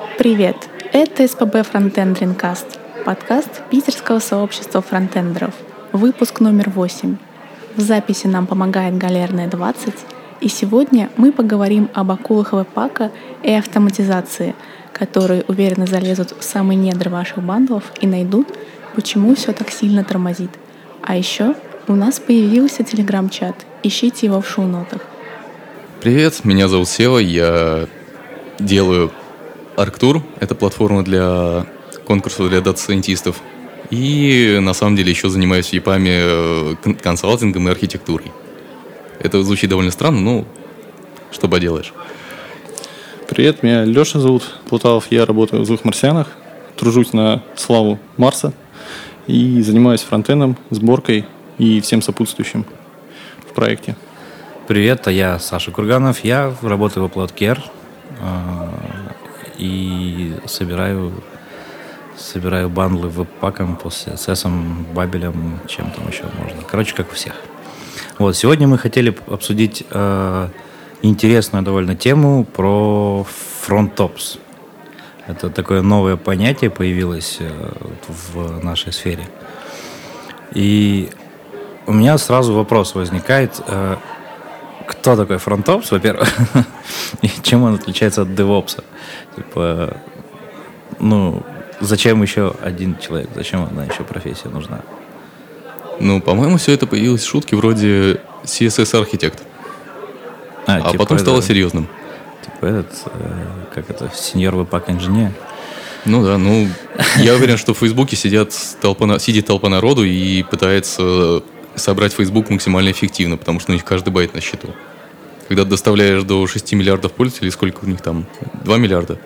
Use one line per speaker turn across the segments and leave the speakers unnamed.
Привет! Это СПБ Frontend Dreamcast, подкаст питерского сообщества фронтендеров, выпуск номер 8. В записи нам помогает Галерная 20, и сегодня мы поговорим об акулах веб-пака и автоматизации, которые уверенно залезут в самые недры ваших бандлов и найдут, почему все так сильно тормозит. А еще у нас появился телеграм-чат, ищите его в шоу-нотах.
Привет, меня зовут Сева, я делаю Арктур, это платформа для конкурсов для data scientist ов. И на самом деле еще занимаюсь EPAM е э, консалтингом и архитектурой. Это звучит довольно странно, но что поделаешь.
Привет, меня Леша зовут Плуталов, я работаю в «Злых марсианах», тружусь на славу Марса и занимаюсь фронтендом, сборкой и всем сопутствующим в проекте.
Привет, а я Саша Курганов. Я работаю в Upload э, и собираю собираю бандлы веб-паком CSS, бабелем, чем там еще можно. Короче, как у всех. Вот, сегодня мы хотели обсудить э, интересную довольно тему про фронтопс. Это такое новое понятие появилось э, в нашей сфере. И у меня сразу вопрос возникает. Э, кто такой фронтопс, во-первых, и чем он отличается от девопса. Типа, ну, зачем еще один человек, зачем одна еще профессия нужна?
Ну, по-моему, все это появилось в шутке вроде CSS-архитект. А, а типа потом это, стало серьезным.
Типа этот, э, как это, сеньор веб инженер.
Ну да, ну, я уверен, что в Фейсбуке сидят толпа, сидит толпа народу и пытается собрать Facebook максимально эффективно, потому что у них каждый байт на счету. Когда доставляешь до 6 миллиардов пользователей, сколько у них там? 2 миллиарда?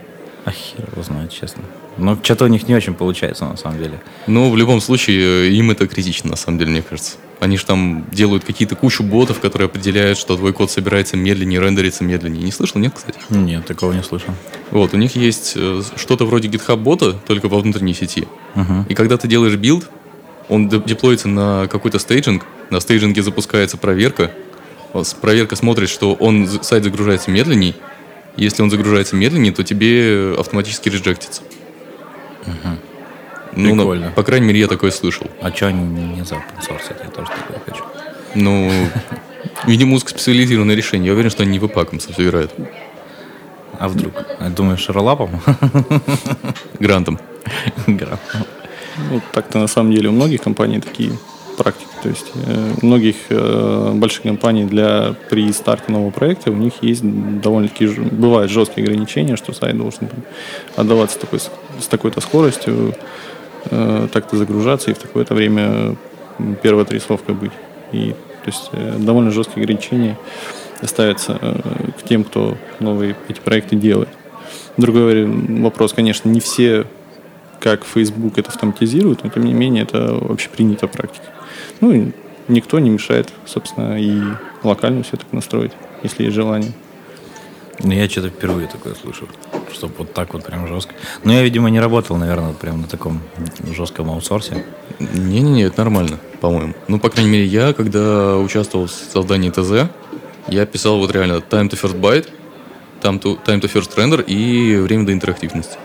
А хер его знает, честно. Но что-то у них не очень получается, на самом деле.
Ну, в любом случае, им это критично, на самом деле, мне кажется. Они же там делают какие-то кучу ботов, которые определяют, что твой код собирается медленнее, рендерится медленнее. Не слышал, нет, кстати?
Нет, такого не слышал.
Вот, у них есть э, что-то вроде GitHub бота, только во внутренней сети. Uh-huh. И когда ты делаешь build, он деплоится на какой-то staging, на staging е запускается проверка, проверка смотрит, что он, сайт загружается медленней, если он загружается медленнее, то тебе автоматически реджектится.
Угу.
Ну, Прикольно. На, по крайней мере, я такое слышал.
А что они не за source? Я тоже такое хочу.
Ну, видимо, узкоспециализированное решение. Я уверен, что они не webpack ом собирают.
А вдруг? Думаешь, роллапом?
Грантом.
Грантом.
Ну, так-то на самом деле у многих компаний такие практики. То есть э, многих э, больших компаний для при старте нового проекта у них есть довольно-таки бывают жесткие ограничения, что сайт должен там, отдаваться такой, с такой-то скоростью, э, так-то загружаться и в такое-то время первая отрисовка быть. И то есть довольно жесткие ограничения ставятся к тем, кто новые эти проекты делает. Другой вопрос, конечно, не все как Facebook это автоматизирует, но тем не менее это вообще принята практика. Ну, никто не мешает, собственно, и локально все так настроить, если есть желание.
Ну, я что-то впервые такое слышу, чтобы вот так вот прям жестко. Но я, видимо, не работал, наверное, прям на таком жестком аутсорсе.
Не-не-не, это нормально, по-моему. Ну, по крайней мере, я, когда участвовал в создании ТЗ, я писал вот реально time to first byte, time to, time to first render и время до интерактивности.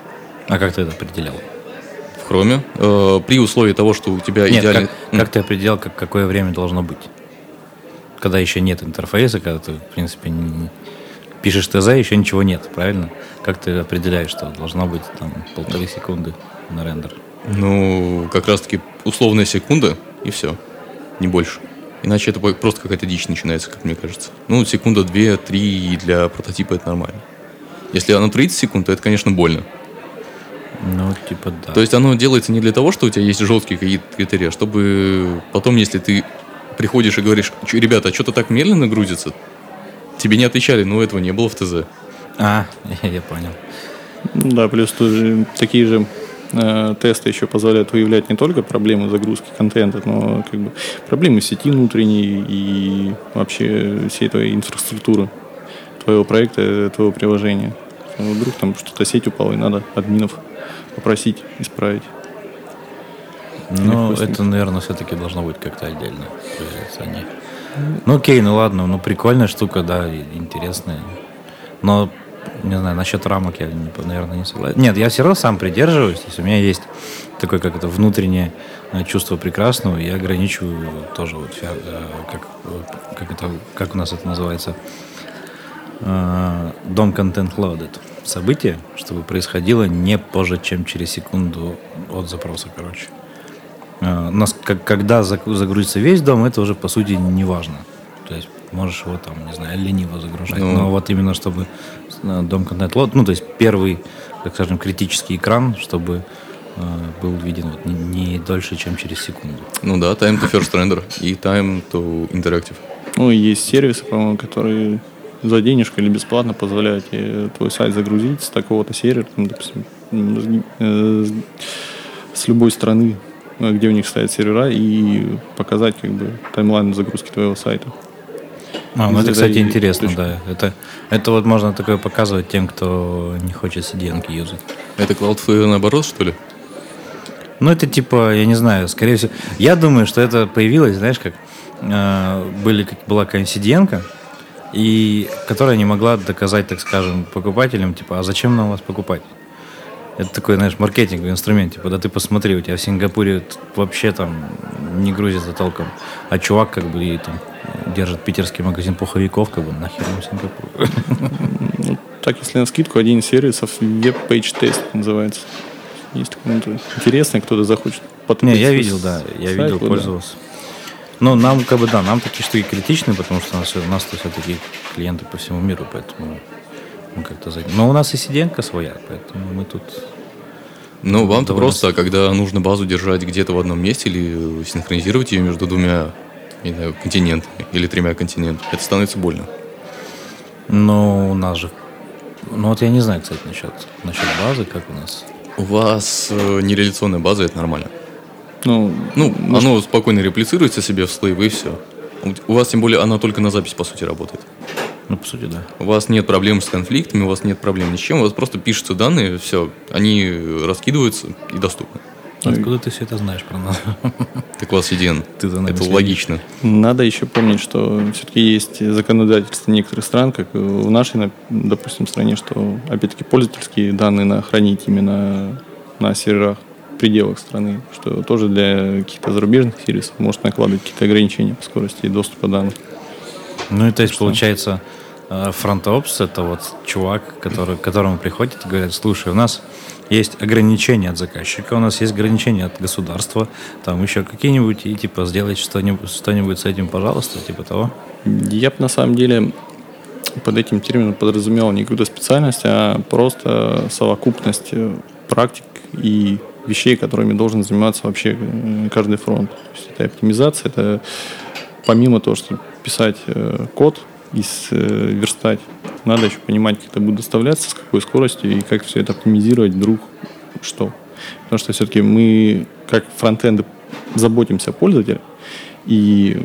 А как ты это определял?
Chrome, э, при условии того, что у тебя
нет,
идеальный...
Как, как ты определял, как, какое время должно быть? Когда еще нет интерфейса, когда ты, в принципе, не, пишешь ТЗ, еще ничего нет, правильно? Как ты определяешь, что должно быть там полторы секунды на рендер?
Ну, как раз-таки условная секунда, и все. Не больше. Иначе это просто какая-то дичь начинается, как мне кажется. Ну, секунда, две, три, для прототипа это нормально. Если оно 30 секунд, то это, конечно, больно.
Ну, типа да.
То есть оно делается не для того, что у тебя есть жесткие какие-то критерии, а чтобы потом, если ты приходишь и говоришь, ребята, а что-то так медленно грузится, тебе не отвечали, но этого не было в ТЗ.
А, я понял.
Да, плюс тоже такие же э, тесты еще позволяют выявлять не только проблемы загрузки контента, но как бы проблемы сети внутренней и вообще всей твоей инфраструктуры твоего проекта, твоего приложения. Вдруг там что-то сеть упала, и надо админов попросить исправить.
Ну, это, наверное, все-таки должно быть как-то отдельно. Они. Ну, окей, ну ладно, ну прикольная штука, да, интересная. Но не знаю, насчет рамок я, наверное, не согласен. Нет, я все равно сам придерживаюсь. То есть у меня есть такое, как это, внутреннее э, чувство прекрасного. Я ограничиваю тоже вот, э, как, э, как, это, как у нас это называется, э, дом контент loaded. Событие, чтобы происходило не позже, чем через секунду от запроса, короче. Э, У нас, как, когда загрузится весь дом, это уже по сути не важно. То есть можешь его там, не знаю, лениво загружать.
Ну.
Но вот именно чтобы дом контент лот, ну то есть первый, так скажем, критический экран, чтобы э, был виден вот не, не дольше, чем через секунду.
Ну да, time to first render и time to interactive.
Ну, есть сервисы, по-моему, которые за денежку или бесплатно позволяют тебе твой сайт загрузить с такого-то сервера, там, допустим, э, с любой страны, э, где у них стоят сервера, и показать как бы таймлайн загрузки твоего сайта.
А, ну это, кстати, интересно,
точно.
да. Это, это вот можно такое показывать тем, кто не хочет CDN юзать.
Это Cloudflare наоборот, что ли?
Ну, это типа, я не знаю, скорее всего... Я думаю, что это появилось, знаешь, как э, были, как была какая-нибудь CDN-ка, и которая не могла доказать, так скажем, покупателям, типа, а зачем нам вас покупать? Это такой, знаешь, маркетинговый инструмент. Типа, да ты посмотри, у тебя в Сингапуре вообще там не грузится толком. А чувак как бы и там держит питерский магазин пуховиков, как бы нахер ему Сингапур.
Ну, так, если на скидку, один из сервисов Test называется. Есть такой, ну, интересный, кто-то захочет
Не,
потупить
я видел, да, я
сайт,
видел,
вот, да.
Но нам, как бы, да, нам такие штуки критичны, потому что у нас, у нас все-таки клиенты по всему миру, поэтому мы как-то за... Но у нас и сиденка своя, поэтому мы тут...
Ну, вам-то просто, когда нужно базу держать где-то в одном месте или синхронизировать ее между двумя не знаю, континентами или тремя континентами, это становится больно.
Но у нас же... Ну вот я не знаю, кстати, насчет, насчет базы, как у нас.
У вас э, нереляционная база, это нормально.
Ну,
Ну, оно спокойно реплицируется себе в слейвы и все. У вас, тем более, она только на запись, по сути, работает.
Ну, по сути, да.
У вас нет проблем с конфликтами, у вас нет проблем ни с чем, у вас просто пишутся данные, все, они раскидываются и доступны.
Откуда ты все это знаешь про нас?
Так у вас CDN.
Ты за нами
Это
следишь.
логично.
Надо еще помнить, что все-таки есть законодательство некоторых стран, как в нашей, на- допустим, стране, что, опять-таки, пользовательские данные надо хранить именно на серверах пределах страны, что тоже для каких-то зарубежных сервисов может накладывать какие-то ограничения по скорости доступа данных.
Ну, и то есть, получается, фронтопс это вот чувак, который, к которому приходит и говорят, слушай, у нас есть ограничения от заказчика, у нас есть ограничения от государства, там еще какие-нибудь, и типа сделать что-нибудь, что-нибудь с этим, пожалуйста, типа того.
Я бы на самом деле под этим термином подразумевал не какую-то специальность, а просто совокупность э, практик и вещей, которыми должен заниматься вообще э, каждый фронт. То есть это оптимизация, это помимо того, что писать э, код и э, верстать, надо еще понимать, как это будет доставляться, с какой скоростью и как все это оптимизировать вдруг что. Потому что все-таки мы, как фронтенды, заботимся о пользователе, и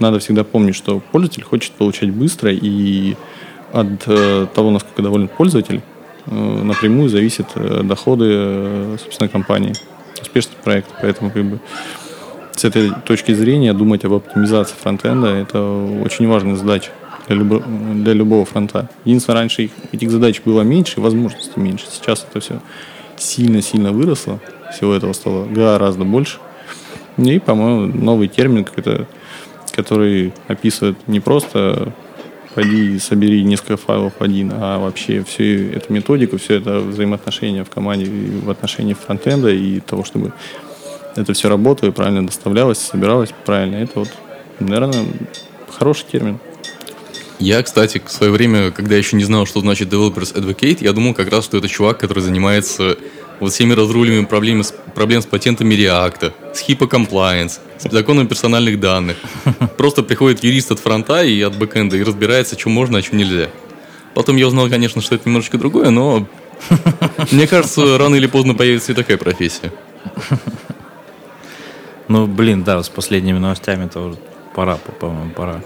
надо всегда помнить, что пользователь хочет получать быстро, и от того, насколько доволен пользователь, напрямую зависят э, доходы, э, собственно, компании, успешность проекта. Поэтому как бы с этой точки зрения думать об оптимизации фронтенда – это очень важная задача для, любо- для любого фронта. Единственное, раньше их- этих задач было меньше, возможностей меньше. Сейчас это все сильно-сильно выросло, всего этого стало гораздо больше. И, по-моему, новый термин какой-то, который описывает не просто пойди собери несколько файлов один, а вообще всю эту методику, все это взаимоотношения в команде в отношении фронтенда и того, чтобы это все работало и правильно доставлялось, собиралось правильно. Это вот, наверное, хороший термин.
Я, кстати, в свое время, когда еще не знал, что значит Developers Advocate, я думал как раз, что это чувак, который занимается вот всеми разруливанием проблем с, проблем с патентами React, с HIPAA Compliance, с законом персональных данных. Просто приходит юрист от фронта и от бэкэнда и разбирается, что можно, а что нельзя. Потом я узнал, конечно, что это немножечко другое, но мне кажется, рано или поздно появится и такая профессия.
Ну, блин, да, с последними новостями тоже пора, по-моему, пора.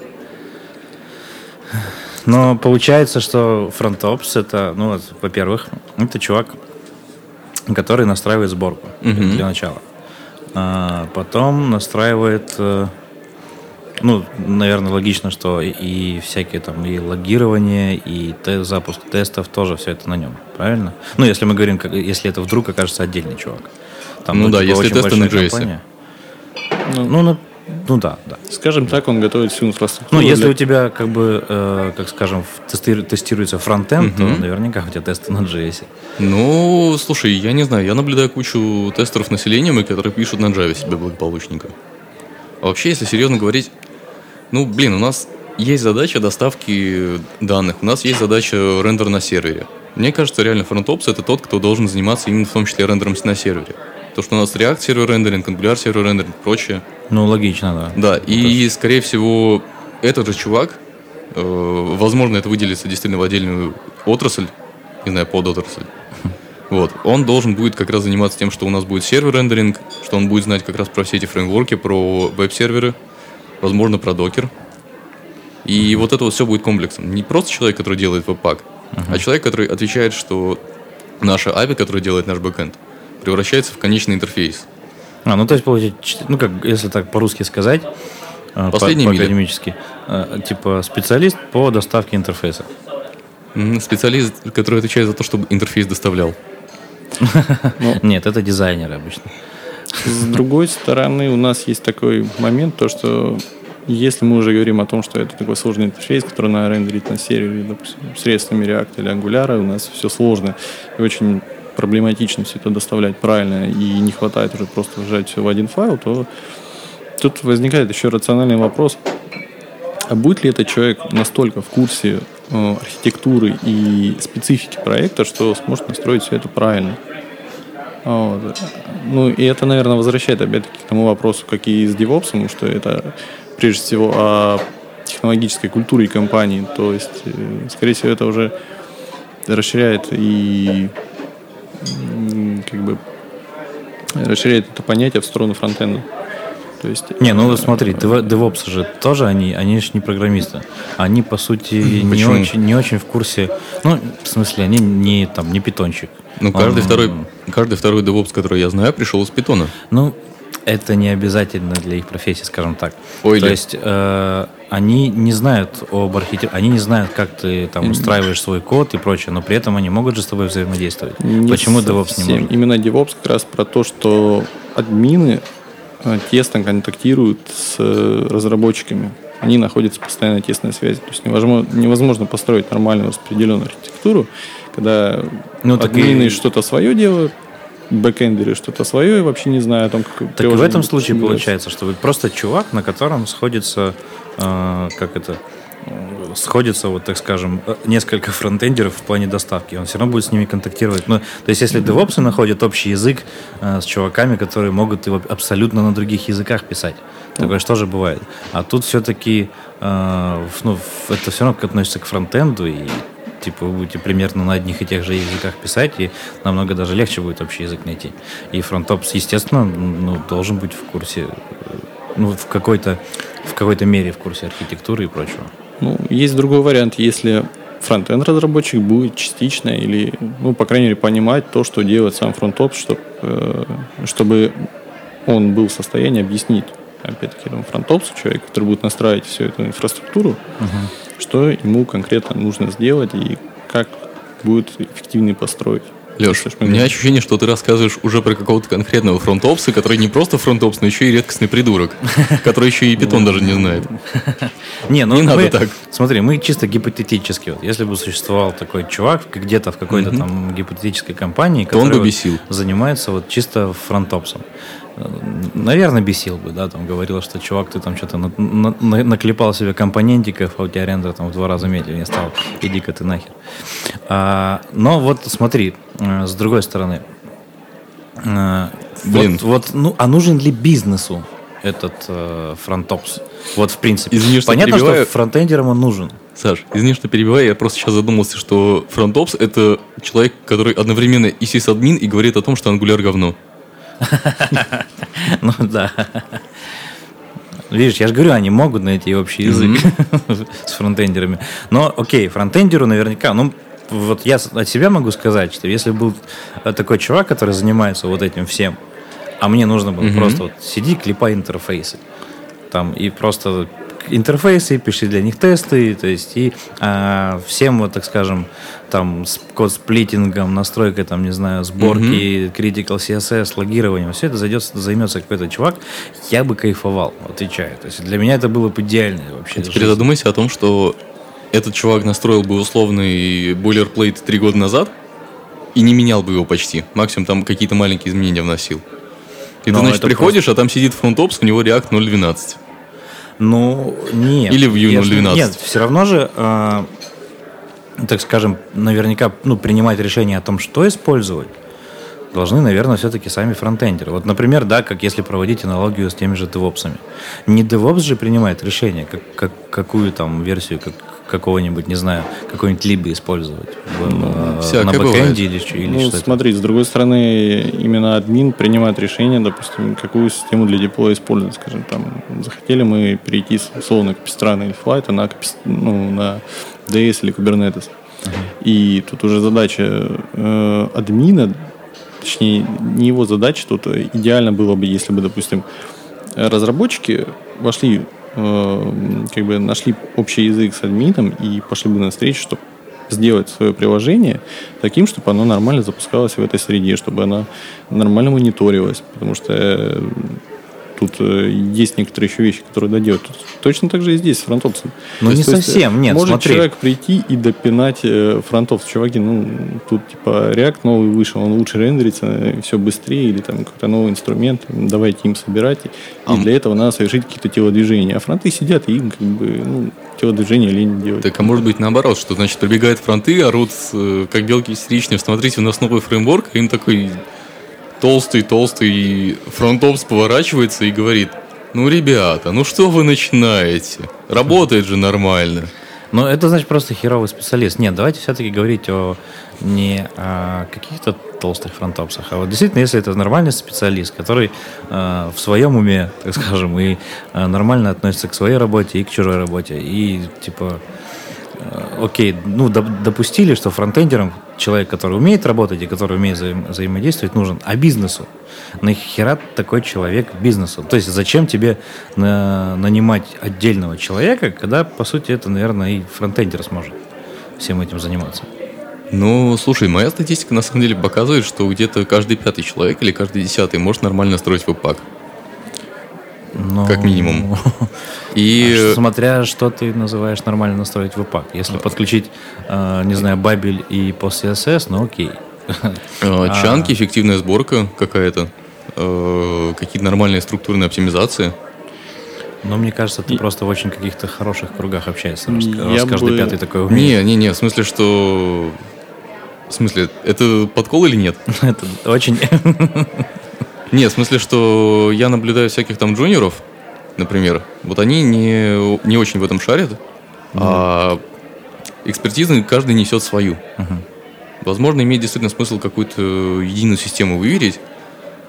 Но получается, что фронтопс это, ну, вот, во-первых, это чувак, который настраивает сборку
Мгм.
для начала. А потом настраивает, э, ну, наверное, логично, что и, и всякие там и логирование, и те, запуск тестов тоже все это на нем, правильно? Ну, если мы говорим, как, если это вдруг окажется отдельный чувак.
Там, ну, ну да, типа, если тесты на JS.
Ну, ну, ну, да, да.
Скажем так, он готовит всю инфраструктуру.
Ну, если для... у тебя, как бы, э, как скажем, тести- тестируется фронтенд, угу. то наверняка у тебя тесты на JS.
Ну, слушай, я не знаю, я наблюдаю кучу тестеров населением, которые пишут на Java себе благополучненько. А вообще, если серьезно говорить, ну, блин, у нас есть задача доставки данных, у нас есть задача рендер на сервере. Мне кажется, реально фронтопс это тот, кто должен заниматься именно в том числе рендером на сервере. То, что у нас React сервер рендеринг, Angular сервер рендеринг и прочее.
Ну, логично,
да. Да, и, тоже. скорее всего, этот же чувак, э, возможно, это выделится действительно в отдельную отрасль, не знаю, под отрасль. Вот. Он должен будет как раз заниматься тем, что у нас будет сервер рендеринг, что он будет знать как раз про все эти фреймворки, про веб-серверы, возможно, про докер. И вот это вот все будет комплексом. Не просто человек, который делает веб-пак, uh-huh. а человек, который отвечает, что наша API, которая делает наш бэкэнд, превращается в конечный интерфейс.
А, ну то есть, получается, ну как, если так по-русски сказать,
э, Последний по,
по-академически, э, типа специалист по доставке интерфейса.
Специалист, который отвечает за то, чтобы интерфейс доставлял.
Нет, это дизайнеры обычно.
С другой стороны, у нас есть такой момент, то что если мы уже говорим о том, что это такой сложный интерфейс, который надо рендерить на сервере, допустим, средствами React или Angular, у нас все сложно и очень проблематично все это доставлять правильно, и не хватает уже просто сжать все в один файл, то тут возникает еще рациональный вопрос, а будет ли этот человек настолько в курсе э, архитектуры и специфики проекта, что сможет настроить все это правильно? Вот. Ну, и это, наверное, возвращает опять-таки к тому вопросу, как и с DevOps, что это прежде всего о технологической культуре компании. То есть, э, скорее всего, это уже расширяет и как бы расширяет это понятие в сторону фронтенда.
То есть, не, ну смотри, DevOps же тоже они, они же не программисты. Они, по сути, не очень, не очень в курсе. Ну, в смысле, они не там не питончик.
Ну, каждый, Он, второй, каждый второй DevOps, который я знаю, пришел из питона.
Ну, это не обязательно для их профессии, скажем так. Ой, То ли. есть э, они не знают об архитектуре, они не знают, как ты там устраиваешь свой код и прочее, но при этом они могут же с тобой взаимодействовать. Не Почему DevOps не может?
Именно DevOps как раз про то, что админы э, тесно контактируют с э, разработчиками. Они находятся в постоянной тесной связи. То есть невозможно, невозможно построить нормальную распределенную архитектуру, когда ну, админы и... что-то свое делают, бэкэндеры что-то свое и вообще не знаю о том, как
Так в этом случае получается, что вы просто чувак, на котором сходится, э, как это, сходится, вот так скажем, несколько фронтендеров в плане доставки. Он все равно будет с ними контактировать. Ну, то есть, если девопсы находят общий язык э, с чуваками, которые могут его абсолютно на других языках писать. Такое что же бывает. А тут все-таки э, ну, это все равно относится к фронтенду, и типа вы будете примерно на одних и тех же языках писать, и намного даже легче будет общий язык найти. И фронтопс, естественно, ну, должен быть в курсе, ну, в какой-то в какой-то мере в курсе архитектуры и прочего.
Ну, есть другой вариант, если фронтенд разработчик будет частично или, ну, по крайней мере, понимать то, что делает сам фронтоп, чтобы, э, чтобы он был в состоянии объяснить, опять-таки, фронтопсу, человек, который будет настраивать всю эту инфраструктуру, uh-huh что ему конкретно нужно сделать и как будет эффективнее построить.
Леш, у меня ощущение, что ты рассказываешь уже про какого-то конкретного фронтопса, который не просто фронтопс, но еще и редкостный придурок, который еще и питон даже не знает.
Не, ну не надо так. Смотри, мы чисто гипотетически. Вот, если бы существовал такой чувак где-то в какой-то там гипотетической компании, который занимается вот чисто фронтопсом наверное, бесил бы, да, там говорил, что чувак, ты там что-то на, на, наклепал себе компонентиков, а у тебя рендер там в два раза медленнее стал, иди-ка ты нахер. А, но вот смотри, э, с другой стороны, э, Блин. Вот, вот, ну, а нужен ли бизнесу этот э, фронтопс? Вот в принципе. Извини, что Понятно, перебиваю. что фронтендерам он нужен.
Саш, извини, что перебиваю, я просто сейчас задумался, что фронтопс это человек, который одновременно и сисадмин и говорит о том, что ангуляр говно.
Ну да. Видишь, я же говорю, они могут найти общий язык с фронтендерами. Но, окей, фронтендеру наверняка, ну, вот я от себя могу сказать, что если был такой чувак, который занимается вот этим всем, а мне нужно было просто вот сиди, клепай интерфейсы, там, и просто интерфейсы, пишите для них тесты, то есть и а, всем, вот, так скажем, там, с код сплитингом, настройкой, там, не знаю, сборки, mm-hmm. critical CSS, логированием, все это зайдет, займется какой-то чувак, я бы кайфовал, отвечаю. То есть для меня это было бы идеально вообще.
Теперь задумайся о том, что этот чувак настроил бы условный бойлерплейт три года назад и не менял бы его почти. Максимум там какие-то маленькие изменения вносил. И Но ты, значит, приходишь, просто... а там сидит фронтопс, у него React 0.12.
Ну, нет.
Или Vue 0.12.
Нет, все равно же, э, так скажем, наверняка ну, принимать решение о том, что использовать, должны, наверное, все-таки сами фронтендеры. Вот, например, да, как если проводить аналогию с теми же девопсами. Не DevOps же принимает решение, как, как, какую там версию, как, какого-нибудь, не знаю, какой-нибудь либо использовать в, ну,
э, на бэкэнде
или, или ну, что смотри, с другой стороны, именно админ принимает решение, допустим, какую систему для деплоя использовать, скажем, там, захотели мы перейти условно Capistrano или Flight на, ну, на DS или Kubernetes. Uh-huh. И тут уже задача э, админа, точнее, не его задача, тут идеально было бы, если бы, допустим, разработчики вошли Э, как бы нашли общий язык с админом и пошли бы на встречу, чтобы сделать свое приложение таким, чтобы оно нормально запускалось в этой среде, чтобы оно нормально мониторилось, потому что э, тут э, есть некоторые еще вещи, которые доделать. Тут точно так же и здесь с фронтовцем.
Ну, не совсем, есть, нет,
Может
смотри.
человек прийти и допинать э, фронтовцев. Чуваки, ну, тут типа React новый вышел, он лучше рендерится, все быстрее, или там какой-то новый инструмент, давайте им собирать. И а для этого надо совершить какие-то телодвижения. А фронты сидят и им как бы, ну, телодвижения лень делать.
Так, а может быть наоборот, что значит прибегают фронты, орут, э, как белки истеричные, смотрите, у нас новый фреймворк, и им такой толстый-толстый фронтопс поворачивается и говорит, ну, ребята, ну что вы начинаете? Работает же нормально.
Но это значит просто херовый специалист. Нет, давайте все-таки говорить о не о каких-то толстых фронтопсах, а вот действительно, если это нормальный специалист, который э, в своем уме, так скажем, и э, нормально относится к своей работе и к чужой работе, и типа окей, ну, допустили, что фронтендером человек, который умеет работать и который умеет взаим взаимодействовать, нужен, а бизнесу? Нахера такой человек бизнесу? То есть зачем тебе на нанимать отдельного человека, когда, по сути, это, наверное, и фронтендер сможет всем этим заниматься?
Ну, слушай, моя статистика на самом деле показывает, что где-то каждый пятый человек или каждый десятый может нормально строить веб-пак. Но... Как минимум.
И... А смотря, что ты называешь нормально настроить веб-пак. Если а. подключить, э, не знаю, бабель и пост CSS, ну окей.
А, чанки, эффективная сборка какая-то, э, какие-то нормальные структурные оптимизации.
Но мне кажется, ты и... просто в очень каких-то хороших кругах общаешься, раз, раз каждый бы... пятый такой
умеет. Не, не, не, в смысле, что... В смысле, это подкол или нет?
это очень...
Нет, в смысле, что я наблюдаю всяких там джуниоров, например, вот они не, не очень в этом шарят, mm-hmm. а экспертизы каждый несет свою. Uh-huh. Возможно, имеет действительно смысл какую-то единую систему выверить,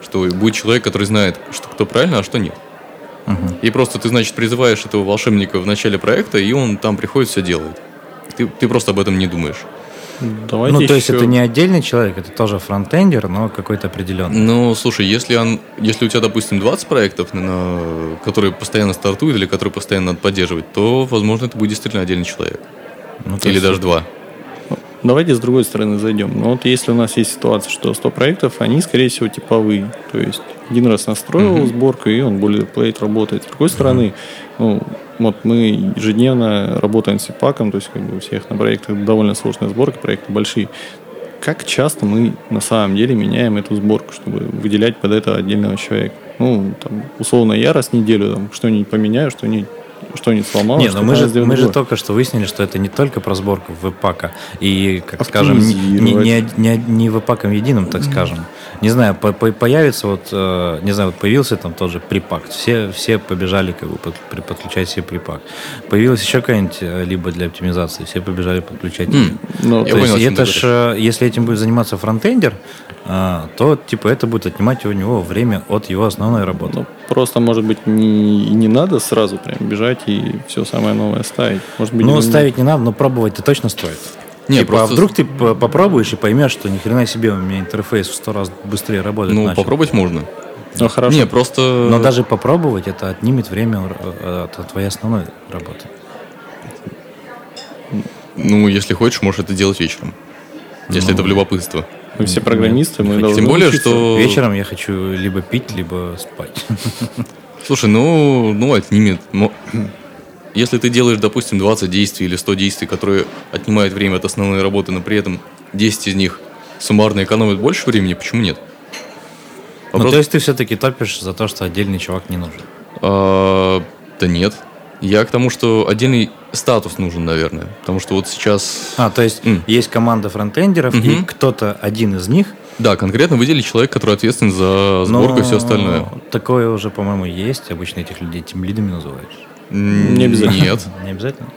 что будет человек, который знает, что кто правильно, а что нет. Uh-huh. И просто ты, значит, призываешь этого волшебника в начале проекта, и он там приходит, все делает. Ты, ты просто об этом не думаешь.
Давайте ну, то есть это не отдельный человек, это тоже фронтендер, но какой-то определенный.
Ну, слушай, если, он, если у тебя, допустим, 20 проектов, на, которые постоянно стартуют или которые постоянно надо поддерживать, то, возможно, это будет действительно отдельный человек. Ну, или есть... даже два.
Давайте с другой стороны зайдем. Ну вот если у нас есть ситуация, что 100 проектов, они, скорее всего, типовые. То есть один раз настроил uh-huh. сборку, и он более плейт работает. С другой стороны, uh-huh. ну, вот мы ежедневно работаем с ИПАКом, то есть как бы у всех на проектах довольно сложная сборка, проекты большие. Как часто мы на самом деле меняем эту сборку, чтобы выделять под это отдельного человека? Ну, там, условно, я раз в неделю там, что-нибудь поменяю, что-нибудь что-нибудь сломалось.
Нет, но мы, же, мы же только что выяснили, что это не только про сборку веб-пака. И, как скажем, не, не, не, не, не веб-паком единым, так скажем. Не знаю, по -по появится вот, э, не знаю, вот появился там тоже припак. Все, все побежали как бы под, подключать себе припак. Появилась еще какая-нибудь э, либо для оптимизации, все побежали подключать. Mm. Ну, то есть это ж, э, если этим будет заниматься фронтендер, то типа это будет отнимать у него время от его основной работы. Ну,
просто, может быть, не, не надо сразу прям бежать и все самое новое ставить. Может быть,
ну, не... ставить не надо, но пробовать-то точно стоит. Не, типа, просто... а вдруг ты попробуешь и поймешь, что ни хрена себе у меня интерфейс в сто раз быстрее работает.
Ну, начал. попробовать можно.
Ну, хорошо.
Не, просто...
Но даже попробовать это отнимет время э, от твоей основной работы.
Ну, если хочешь, можешь это делать вечером. Если это в любопытство.
Мы все программисты, мы должны
Тем более,
учиться.
что...
Вечером я хочу либо пить, либо спать.
Слушай, ну, ну отнимет. Мо- Если ты делаешь, допустим, 20 действий или 100 действий, которые отнимают время от основной работы, но при этом 10 из них суммарно экономят больше времени, почему нет?
Ну,
Вопрос-
то есть ты все-таки топишь за то, что отдельный чувак не нужен.
А, да нет. Я к тому, что отдельный статус нужен, наверное. Потому что вот сейчас...
А, то есть
М.
есть команда фронтендеров, и
Мгм.
кто-то один из них.
Да, конкретно выделить человека, который ответственен за сборку и все
но
остальное.
Такое уже, по-моему, есть. Обычно этих людей тем лидами называют.
Не обязательно.
Нет.
Не обязательно.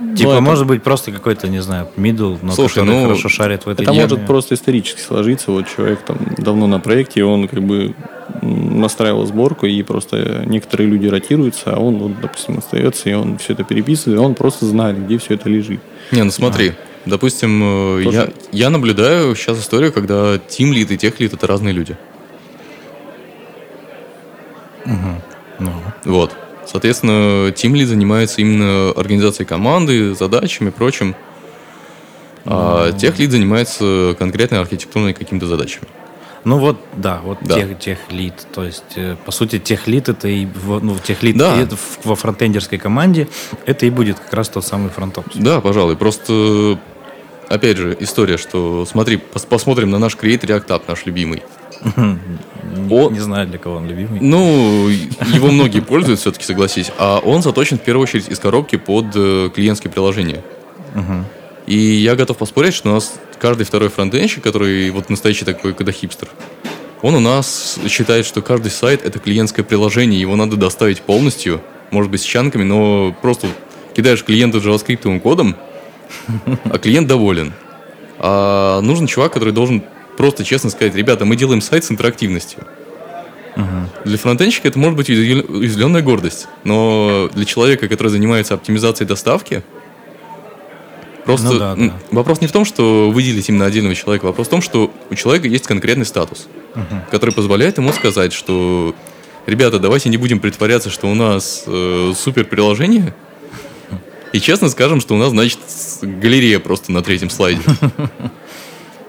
Ну,
Типа,
это-
может быть, просто какой-то, не знаю, middle, но
Слушай,
который
ну,
хорошо шарит в этой
Это
теме.
может просто исторически сложиться. Вот человек там давно на проекте, и он как бы настраивал сборку, и просто некоторые люди ротируются, а он, вот, допустим, остается, и он все это переписывает, и он просто знает, где все это лежит.
Не, ну смотри. Допустим, э, я, я наблюдаю сейчас историю, когда тим лид и тех лид это разные люди.
Ну,
Вот. Соответственно, Team Lead занимается именно организацией команды, задачами, прочим. А тех лид занимается конкретной архитектурной какими-то задачами.
Ну вот, да, вот
Да.
тех, тех лид. То есть, э, по сути, тех лид это и ну, тех лид
Да.
и во фронтендерской команде это и будет как раз тот самый фронтопс.
Да, пожалуй. Просто, опять же, история, что смотри, пос- посмотрим на наш Create React App, наш любимый.
Не, не знаю, для кого он любимый.
Ну, его многие пользуют, все-таки согласись. А он заточен в первую очередь из коробки под э, клиентские приложения. И я готов поспорить, что у нас каждый второй фронтенщик, который вот настоящий такой, когда хипстер, он у нас считает, что каждый сайт это клиентское приложение, его надо доставить полностью, может быть с чанками, но просто кидаешь клиенту джаваскриптовым кодом, а клиент доволен. А нужен чувак, который должен просто честно сказать, ребята, мы делаем сайт с интерактивностью. Для фронтенщика это может быть уязвлен- уязвленная гордость, но для человека, который занимается оптимизацией доставки, просто
Ну да, да.
вопрос не в том, что выделить именно отдельного человека, вопрос в том, что у человека есть конкретный статус, который позволяет ему сказать, что ребята, давайте не будем притворяться, что у нас э, супер приложение, и честно скажем, что у нас, значит, галерея просто на третьем слайде.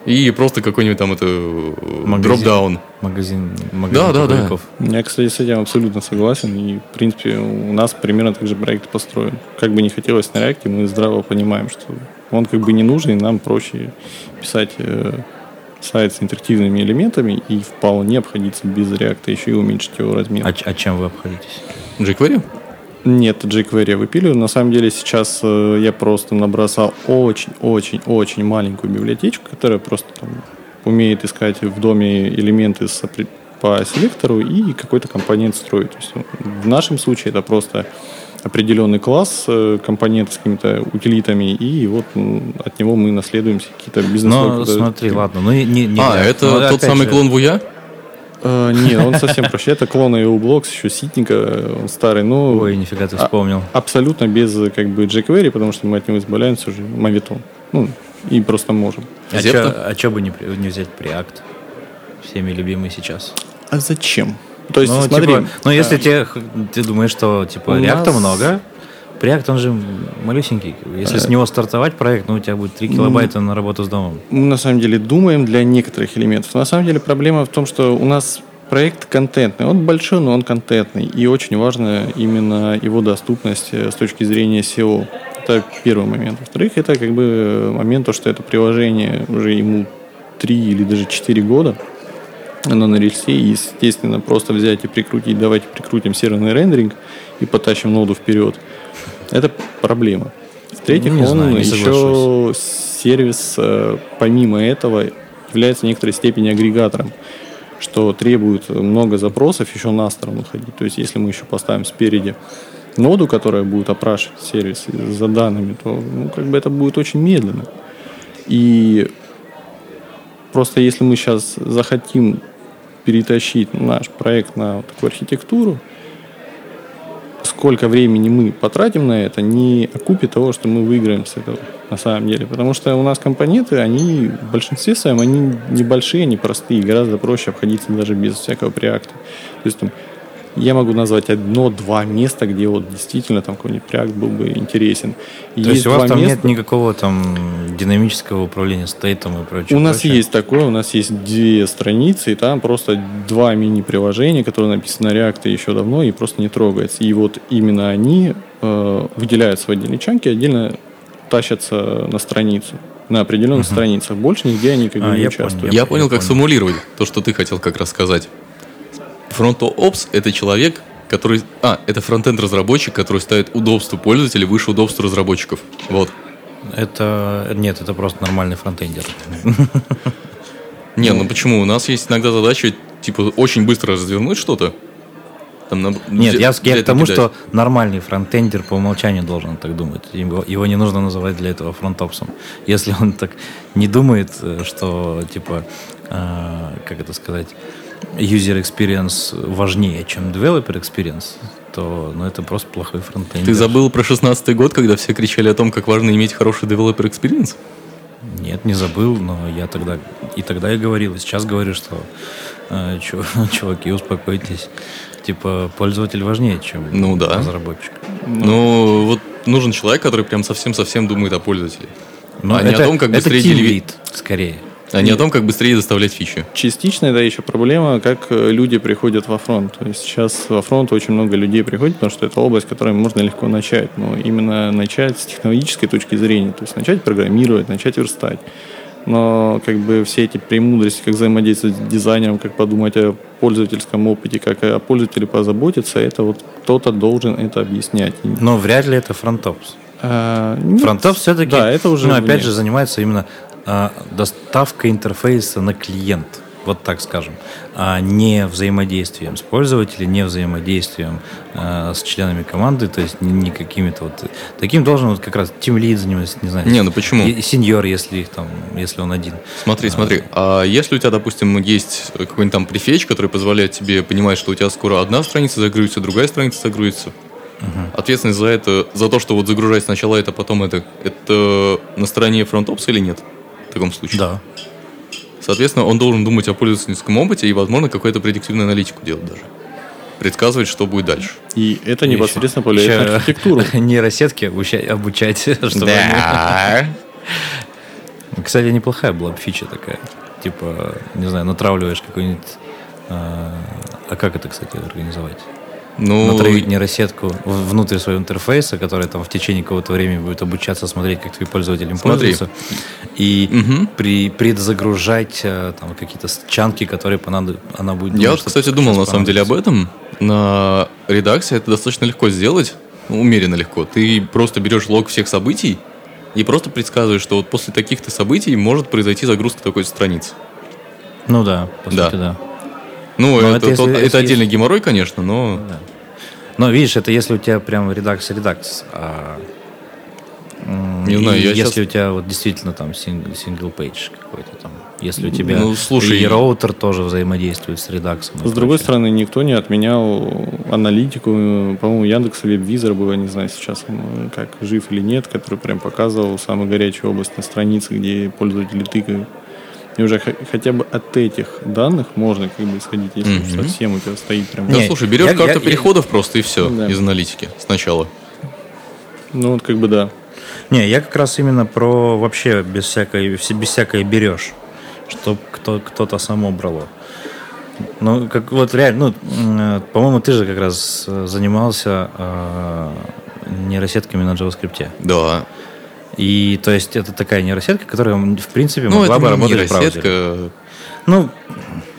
И просто какой-нибудь там это
Магазин.
дропдаун.
Магазин,
Да,
магазин
да, да.
пуховиков.
Я, кстати, с этим абсолютно согласен. И, в принципе, у нас примерно так же проект построен. Как бы не хотелось на реакте, мы здраво понимаем, что он как бы не нужен, и нам проще писать э, сайт с интерактивными элементами и вполне обходиться без реакта, еще и уменьшить его размер.
А, а чем вы обходитесь?
jQuery?
Нет, jQuery я выпиливаю. На самом деле сейчас э, я просто набросал очень-очень-очень маленькую библиотечку, которая просто там умеет искать в доме элементы с по селектору и какой-то компонент строить. То есть, ну, в нашем случае это просто определенный класс, э, компонент с какими-то утилитами, и вот от него мы наследуемся какие-то.
Ну,
какие-то-
смотри, ладно, ну не, не
А, это
Ну,
тот самый
же,
клон Вуя?
Э, нет, он совсем проще. Это клон EUBlocks, еще ситника, он старый, но...
Ой, нифига ты
А-
вспомнил.
Абсолютно без как бы jQuery, потому что мы от него избавляемся уже мавитон. Ну, и просто можем.
А что бы не, при- не взять Preact? Всеми любимый сейчас.
А зачем? То есть,
ну,
смотри,
типа, ну, если
а,
тебе, ты думаешь, что типа React
нас-
много, Preact, он же малюсенький. Если с него стартовать проект, ну, у тебя будет 3 килобайта на работу с домом.
мы на самом деле думаем для некоторых элементов. На самом деле проблема в том, что у нас проект контентный. Он большой, но он контентный. И очень важно именно его доступность э, с точки зрения SEO. Это первый момент. Во-вторых, это как бы э, момент, то, что это приложение уже ему 3 или даже 4 года. Оно на рельсе, и, естественно, просто взять и прикрутить, давайте прикрутим серверный рендеринг и потащим ноду вперед. Это проблема. В-третьих,
Не
он
знаю,
еще сервис, э, помимо этого, является в некоторой степени агрегатором, что требует много запросов еще на сторону ходить. То есть, если мы еще поставим спереди ноду, которая будет опрашивать сервис за данными, то ну, как бы это будет очень медленно. И просто если мы сейчас захотим перетащить наш проект на такую архитектуру, сколько времени мы потратим на это, не окупит того, что мы выиграем с этого на самом деле. Потому что у нас компоненты, они в большинстве своем, они небольшие, они простые, гораздо проще обходиться даже без всякого преакта. То есть там я могу назвать одно-два места, где вот действительно там какой-нибудь проект был бы интересен.
То есть у вас там места... нет никакого там динамического управления стейтом и прочее?
У нас
прочее?
есть такое, у нас есть две страницы, и там просто два мини-приложения, которые написаны на React еще давно и просто не трогаются. И вот именно они э, выделяются в отдельные чанки, отдельно тащатся на страницу на определенных uh-huh. страницах. Больше нигде они как бы а, не участвуют.
Понял. Я понял, как понял. сформулировать то, что ты хотел как раз сказать. Фронт-опс – это человек, который... А, это фронтенд разработчик, который ставит удобство пользователя выше удобства разработчиков. Вот.
Это... Нет, это просто нормальный фронтендер.
Не, ну почему? У нас есть иногда задача, типа, очень быстро развернуть что-то,
там, на, Нет, я, я к тому, что нормальный фронтендер по умолчанию должен так думать. Его, его не нужно называть для этого фронтопсом. Если он так не думает, э, что, типа, э, как это сказать, user experience важнее, чем developer experience, то ну, это просто плохой фронтенд.
Ты забыл про 16-й год, когда все кричали о том, как важно иметь хороший developer experience?
Нет, не забыл, но я тогда и тогда я говорил, и сейчас говорю, что э, чуваки, успокойтесь. Типа пользователь важнее, чем
ну, да.
разработчик.
Ну, вот нужен человек, который прям совсем-совсем думает о пользователе. Но а это, не о том, как быстрее
делить. скорее.
А не о том, как быстрее доставлять фичи.
Частично это еще проблема, как э, люди приходят во фронт. То есть сейчас во фронт очень много людей приходит, потому что это область, которой можно легко начать. Но именно начать с технологической точки зрения, то есть начать программировать, начать верстать. Но как бы все эти премудрости, как взаимодействовать с дизайнером, как подумать о пользовательском опыте, как о пользователе позаботиться, это вот кто-то должен это объяснять.
Но вряд ли это фронтопс. А, фронтопс все-таки, да, это уже ну, опять же, занимается именно доставка интерфейса на клиент, вот так скажем, а не взаимодействием с пользователем, не взаимодействием а, с членами команды, то есть не, не какими-то вот... Таким должен вот как раз Team Lead заниматься, не знаю.
Не, ну почему?
Сеньор, если их там, если он один.
Смотри, смотри, а если у тебя, допустим, есть какой-нибудь там префетч, который позволяет тебе понимать, что у тебя скоро одна страница загрузится, другая страница загрузится, Угу. Ответственность за это, за то, что вот загружать сначала это, потом это, это на стороне фронтопса или нет? Таком случае.
Да.
Соответственно, он должен думать о пользовательском опыте и, возможно, какую-то предиктивную аналитику делать даже. Предсказывать, что будет дальше.
И это непосредственно повлияет на архитектуру.
Нейросетки обучать, обучать чтобы да. Кстати, неплохая была бы фича такая. Типа, не знаю, натравливаешь какой-нибудь... А, а как это, кстати, организовать? Ну, натравить нейросетку внутрь своего интерфейса, который там в течение какого-то времени будет обучаться смотреть, как твои пользователи им пользуются, и угу. при, предзагружать э, там какие-то чанки, которые понадоб... она будет...
Думать, Я вот, кстати, думал на самом деле об этом. На Redux е это достаточно легко сделать, ну, умеренно легко. Ты просто берешь лог всех событий и просто предсказываешь, что вот после таких-то событий может произойти загрузка такой страницы.
Ну да, по да. сути, да.
Ну, но это, это, тот, если, это отдельный геморрой, конечно, но... Да.
Но видишь, это если у тебя прям Redux Redux. А...
Не знаю, я
если
сейчас...
у тебя вот действительно там single page какой-то там, если у тебя ну, слушай, и роутер тоже взаимодействует с Redux ом.
С другой стороны, никто не отменял аналитику. По-моему, Яндекс Веб-визор был, я не знаю сейчас он как жив или нет, который прям показывал самую горячую область на странице, где пользователи тыкают. И уже хотя бы от этих данных можно как бы исходить, если mm-hmm. совсем у тебя стоит прям...
Да, слушай, берешь я, карту я, переходов я... просто и все да. из аналитики сначала.
Ну вот как бы да.
Не, я как раз именно про вообще без всякой, без всякой берешь, чтобы кто, кто-то само брало. Ну, как вот реально, ну, по-моему, ты же как раз занимался э, нейросетками на JavaScript.
Да.
И то есть это такая нейросетка, которая, в принципе, ну, могла бы работать в браузере. Ну,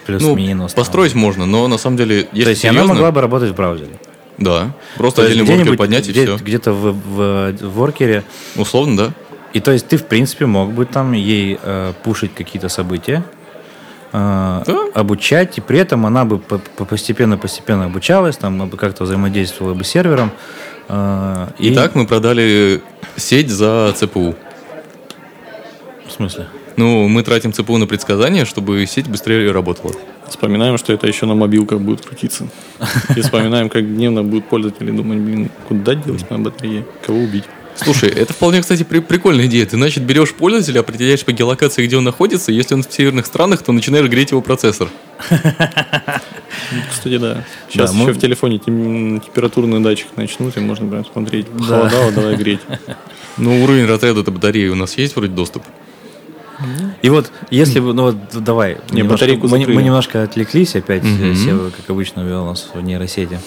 плюс-минус.
Ну, построить там. можно, но на самом деле,
если То есть серьезно, она могла бы работать в браузере.
Да, просто то отдельный воркер поднять и
где,
все.
Где-то в, в, в воркере.
Условно, да.
И то есть ты, в принципе, мог бы там ей э, пушить какие-то события, э, да? обучать, и при этом она бы постепенно-постепенно обучалась, там как-то взаимодействовала бы с сервером,
а, и... Итак, мы продали сеть за ЦПУ.
В смысле?
Ну, мы тратим ЦПУ на предсказания, чтобы сеть быстрее работала.
Вспоминаем, что это еще на мобилках будет крутиться. И вспоминаем, как дневно будут пользователи думать, блин, куда делать моя батарея, кого убить.
Слушай, это вполне, кстати, при- прикольная идея. Ты, значит, берешь пользователя, определяешь по геолокации, где он находится. Если он в северных странах, то начинаешь греть его процессор.
Кстати, да. Сейчас
Да, мы-
еще в телефоне тем- температурный датчик начнут, и можно прям смотреть. Холодало, давай греть.
Ну, уровень разряда этой батареи у нас есть вроде доступ?
И вот, если бы, ну вот, давай,
Не,
немножко-
батарейку
мы,
закрыли.
мы немножко отвлеклись опять, э, Сева, как обычно, вел нас в нейросети.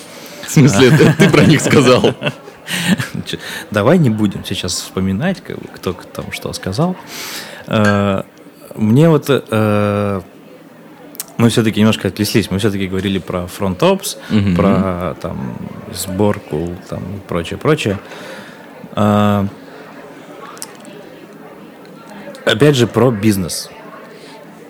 В смысле, ты, ты про них сказал?
Давай не будем сейчас вспоминать, как кто там что сказал. Э, Мне вот э, мы все-таки немножко отвлеклись, мы все-таки говорили про фронт-опс,
Мгм.
про там сборку, там и прочее, прочее. А, Опять же про бизнес.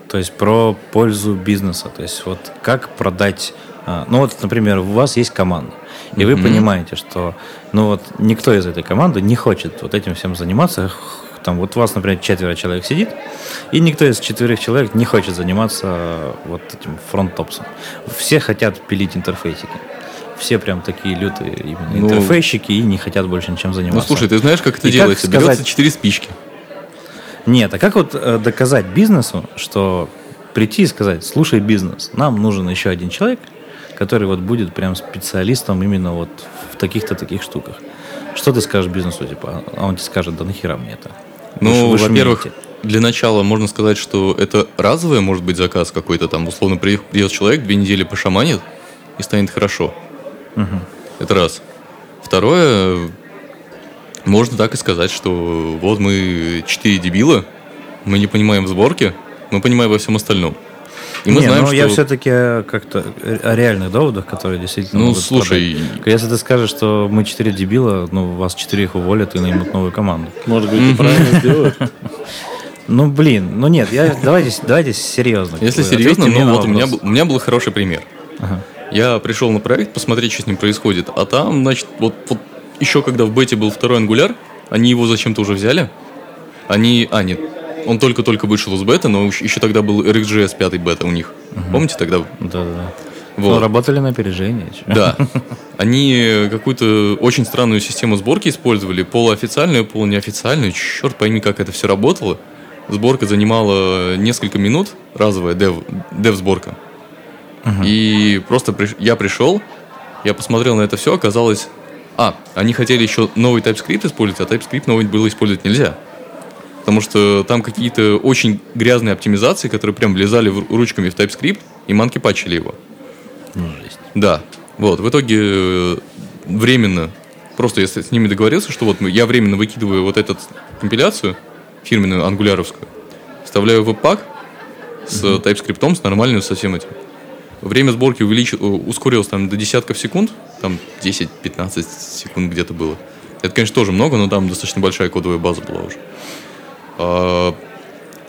То есть про пользу бизнеса. То есть вот как продать... а, Ну вот, например, у вас есть команда, и вы
Мгм.
понимаете, что ну вот никто из этой команды не хочет вот этим всем заниматься. Там вот у вас, например, четверо человек сидит, и никто из четверых человек не хочет заниматься вот этим фронт-топсом. Все хотят пилить интерфейсики. Все прям такие лютые именно
Ну,
интерфейщики и не хотят больше ничем
Ну,
заниматься.
слушай, ты знаешь, как это
И как
делается?
сказать-
Берется четыре спички.
Нет, а как вот э, доказать бизнесу, что прийти и сказать, слушай, бизнес, нам нужен еще один человек, который вот будет прям специалистом именно вот таких-то таких штуках. Что ты скажешь бизнесу, типа, а он тебе скажет, да нахера мне это?
Ну, во-первых, для начала можно сказать, что это разовый, может быть, заказ какой-то там. Условно, при- придет человек, две недели пошаманит и станет хорошо. Это раз. Второе, можно так и сказать, что вот мы четыре дебила, мы не понимаем в сборке, мы понимаем во всем остальном. И мы
Не,
знаем,
ну
что...
я все-таки как-то о реальных доводах, которые действительно
Ну,
могут
слушай,
продать. Если ты скажешь, что мы четыре дебила, ну, вас четырех уволят и наймут новую команду.
Может быть, и правильно сделают.
Ну, блин, ну нет, я, давайте, давайте серьезно.
Если серьезно, ну вот у меня, у меня был хороший пример.
Ага.
Я пришел на проект посмотреть, что с ним происходит, а там, значит, вот, вот еще когда в бете был второй ангуляр, они его зачем-то уже взяли. Они, а нет, он только-только вышел из бета, но еще тогда был RxJS 5 бета у них. Помните тогда?
Да-да-да.
Вот.
Ну, работали на опережение. чё.
Да. Они какую-то очень странную систему сборки использовали, полуофициальную, полунеофициальную. Черт пойми, как это все работало. Сборка занимала несколько минут, разовая дев, дев-сборка. И просто приш- я пришел, я посмотрел на это все, оказалось... А, они хотели еще новый TypeScript использовать, а TypeScript новый было использовать нельзя. Потому что там какие-то очень грязные оптимизации, которые прям влезали в- ручками в TypeScript и манки патчили его.
Ну, жесть.
Да. Вот, в итоге э, временно, просто я с ними договорился, что вот я временно выкидываю вот эту компиляцию, фирменную ангуляровскую, вставляю в веб-пак с TypeScript, с нормальным со всем этим. Время сборки э, ускорилось там до десятков секунд, там 10-15 секунд где-то было. Это, конечно, тоже много, но там достаточно большая кодовая база была уже. А,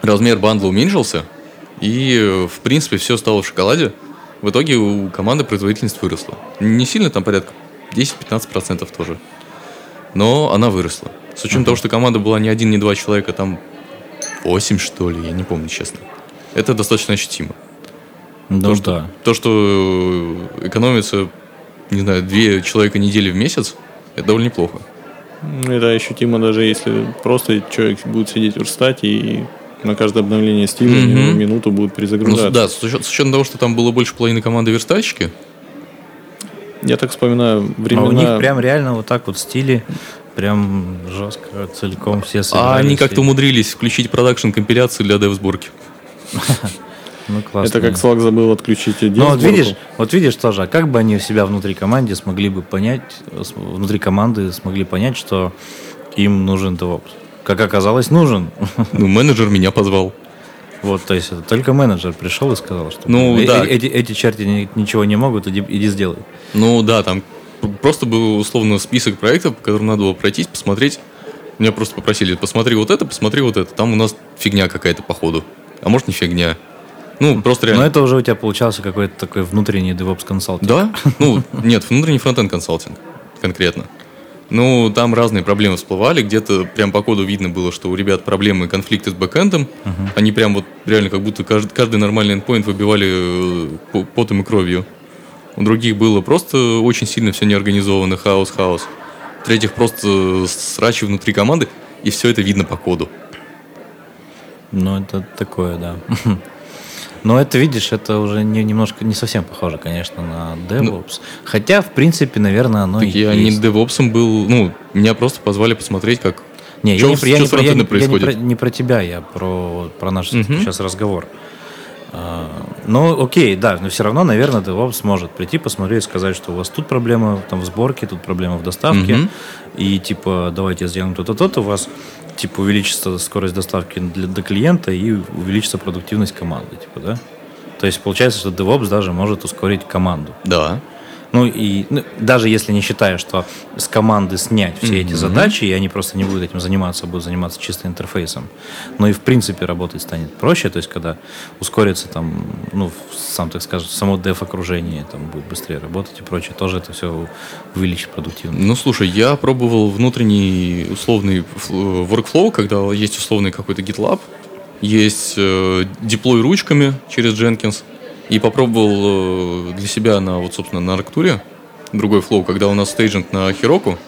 размер бандла уменьшился, и, э, в принципе, все стало в шоколаде. В итоге у команды производительность выросла. Не сильно, там порядка 10-15% тоже. Но она выросла. С учетом того, что команда была не один, не два человека, там 8, что ли, я не помню, честно. Это достаточно ощутимо.
Ну,
То, что,
да.
то, что э, экономится, не знаю, две человека недели в месяц, это довольно неплохо.
Ну, Это ощутимо даже если просто человек будет сидеть в стате и на каждое обновление стиля
Мгм.
минуту будет
Ну,
перезагружаться.
да, с, учет- с учетом того, что там было больше половины команды верстальщики,
Я так вспоминаю
А
времена...
у них прям реально вот так вот в стиле, прям жестко, целиком все
а они как-то
и-
умудрились включить продакшн компиляцию для дев-сборки.
Ну, классно.
Это как Slack забыл отключить
Ну, вот видишь, вот видишь тоже, а как бы они у себя внутри команды смогли бы понять, внутри команды смогли понять, что им нужен DevOps? Как оказалось, нужен.
Ну, менеджер меня позвал.
Вот, то есть это только менеджер пришел и сказал, что
Ну,
«Э-
да.
эти, эти черти ни- ничего не могут, иди, иди сделай.
Ну да, там просто был условно список проектов, по которым надо было пройтись, посмотреть. Меня просто попросили, посмотри вот это, посмотри вот это. Там у нас фигня какая-то по ходу. А может не фигня. Ну, просто
Но
реально.
это уже у тебя получался какой-то такой внутренний DevOps консалтинг.
Да? Ну, нет, внутренний фронтенд консалтинг конкретно. Ну, там разные проблемы всплывали. Где-то прям по коду видно было, что у ребят проблемы и конфликты с бэкэндом. Uh-huh. Они прям вот реально как будто каждый, каждый нормальный endpoint выбивали э, потом и кровью. У других было просто очень сильно все неорганизовано, хаос-хаос. В-третьих, просто срачи внутри команды, и все это видно по коду.
Ну, это такое, да. Но это, видишь, это уже не, немножко не совсем похоже, конечно, на DevOps. Ну, Хотя, в принципе, наверное, оно
так и я есть. не DevOps был, ну, меня просто позвали посмотреть, как
не, что, я не, я не, про, я, происходит. Я не, про, не про тебя, я про, про наш угу. сейчас разговор. А, ну, окей, да, но все равно, наверное, DevOps может прийти, посмотреть, сказать, что у вас тут проблема там, в сборке, тут проблема в доставке, угу. и типа давайте сделаем то-то, то-то, у вас типа увеличится скорость доставки для, до клиента и увеличится продуктивность команды, типа, да? То есть получается, что DevOps даже может ускорить команду.
Да.
Ну и ну, даже если не считая, что с команды снять все mm-hmm. эти задачи, и они просто не будут этим заниматься, будут заниматься чисто интерфейсом. Но и в принципе работать станет проще, то есть когда ускорится там, ну, сам так скажем, само dev окружение там будет быстрее работать и прочее, тоже это все увеличит продуктивность.
Ну слушай, я пробовал внутренний условный workflow, когда есть условный какой-то GitLab, есть э, деплой ручками через Jenkins, и попробовал э, для себя на, вот, собственно, на Арктуре другой flow, когда у нас staging на Heroku,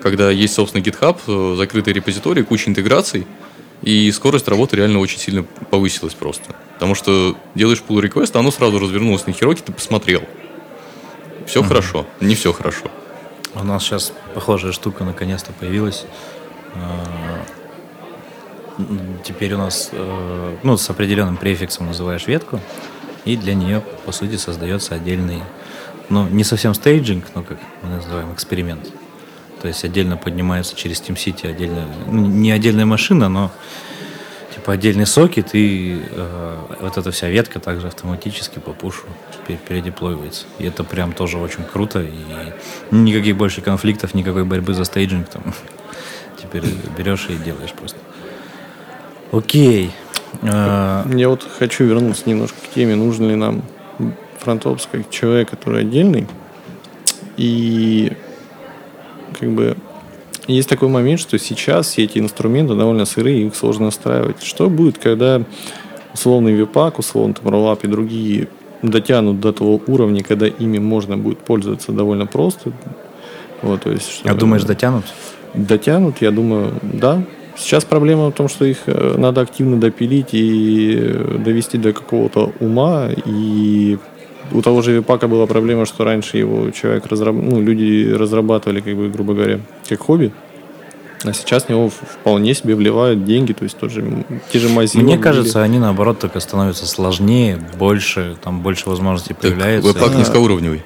когда есть, собственно, GitHub, э, закрытый репозиторий, куча интеграций, и скорость работы реально очень сильно повысилась просто. Потому что делаешь pull request, а оно сразу развернулось на Heroku, ты посмотрел. Все mm-hmm. хорошо, не все хорошо.
У нас сейчас похожая штука наконец-то появилась. А, теперь у нас э, ну, с определенным префиксом называешь ветку, и для нее, по сути, создается отдельный, ну, не совсем staging, но как мы называем, эксперимент. То есть отдельно поднимается через TeamCity отдельно, ну, не отдельная машина, но типа отдельный сокет, и э, вот эта вся ветка также автоматически по пушу передеплоивается. И это прям тоже очень круто, и никаких больше конфликтов, никакой борьбы за staging там. Теперь берешь и делаешь просто. Окей.
А, Я вот хочу вернуться немножко к теме, нужен ли нам фронтопс как человек, который отдельный. И как бы есть такой момент, что сейчас все эти инструменты довольно сырые, их сложно настраивать. Что будет, когда условный випак, условный там Rollup и другие дотянут до того уровня, когда ими можно будет пользоваться довольно просто?
Вот, то есть, что, а думаешь, дотянут?
Дотянут, я думаю, да. Сейчас проблема в том, что их э, надо активно допилить и э, довести до какого-то ума. И у того же Випака была проблема, что раньше его человек разраб... ну, люди разрабатывали, как бы, грубо говоря, как хобби. А сейчас в него вполне себе вливают деньги, то есть тоже те же Mozilla.
Мне кажется, они наоборот только становятся сложнее, больше, там больше возможностей так появляется.
Веб-пак низкоуровневый.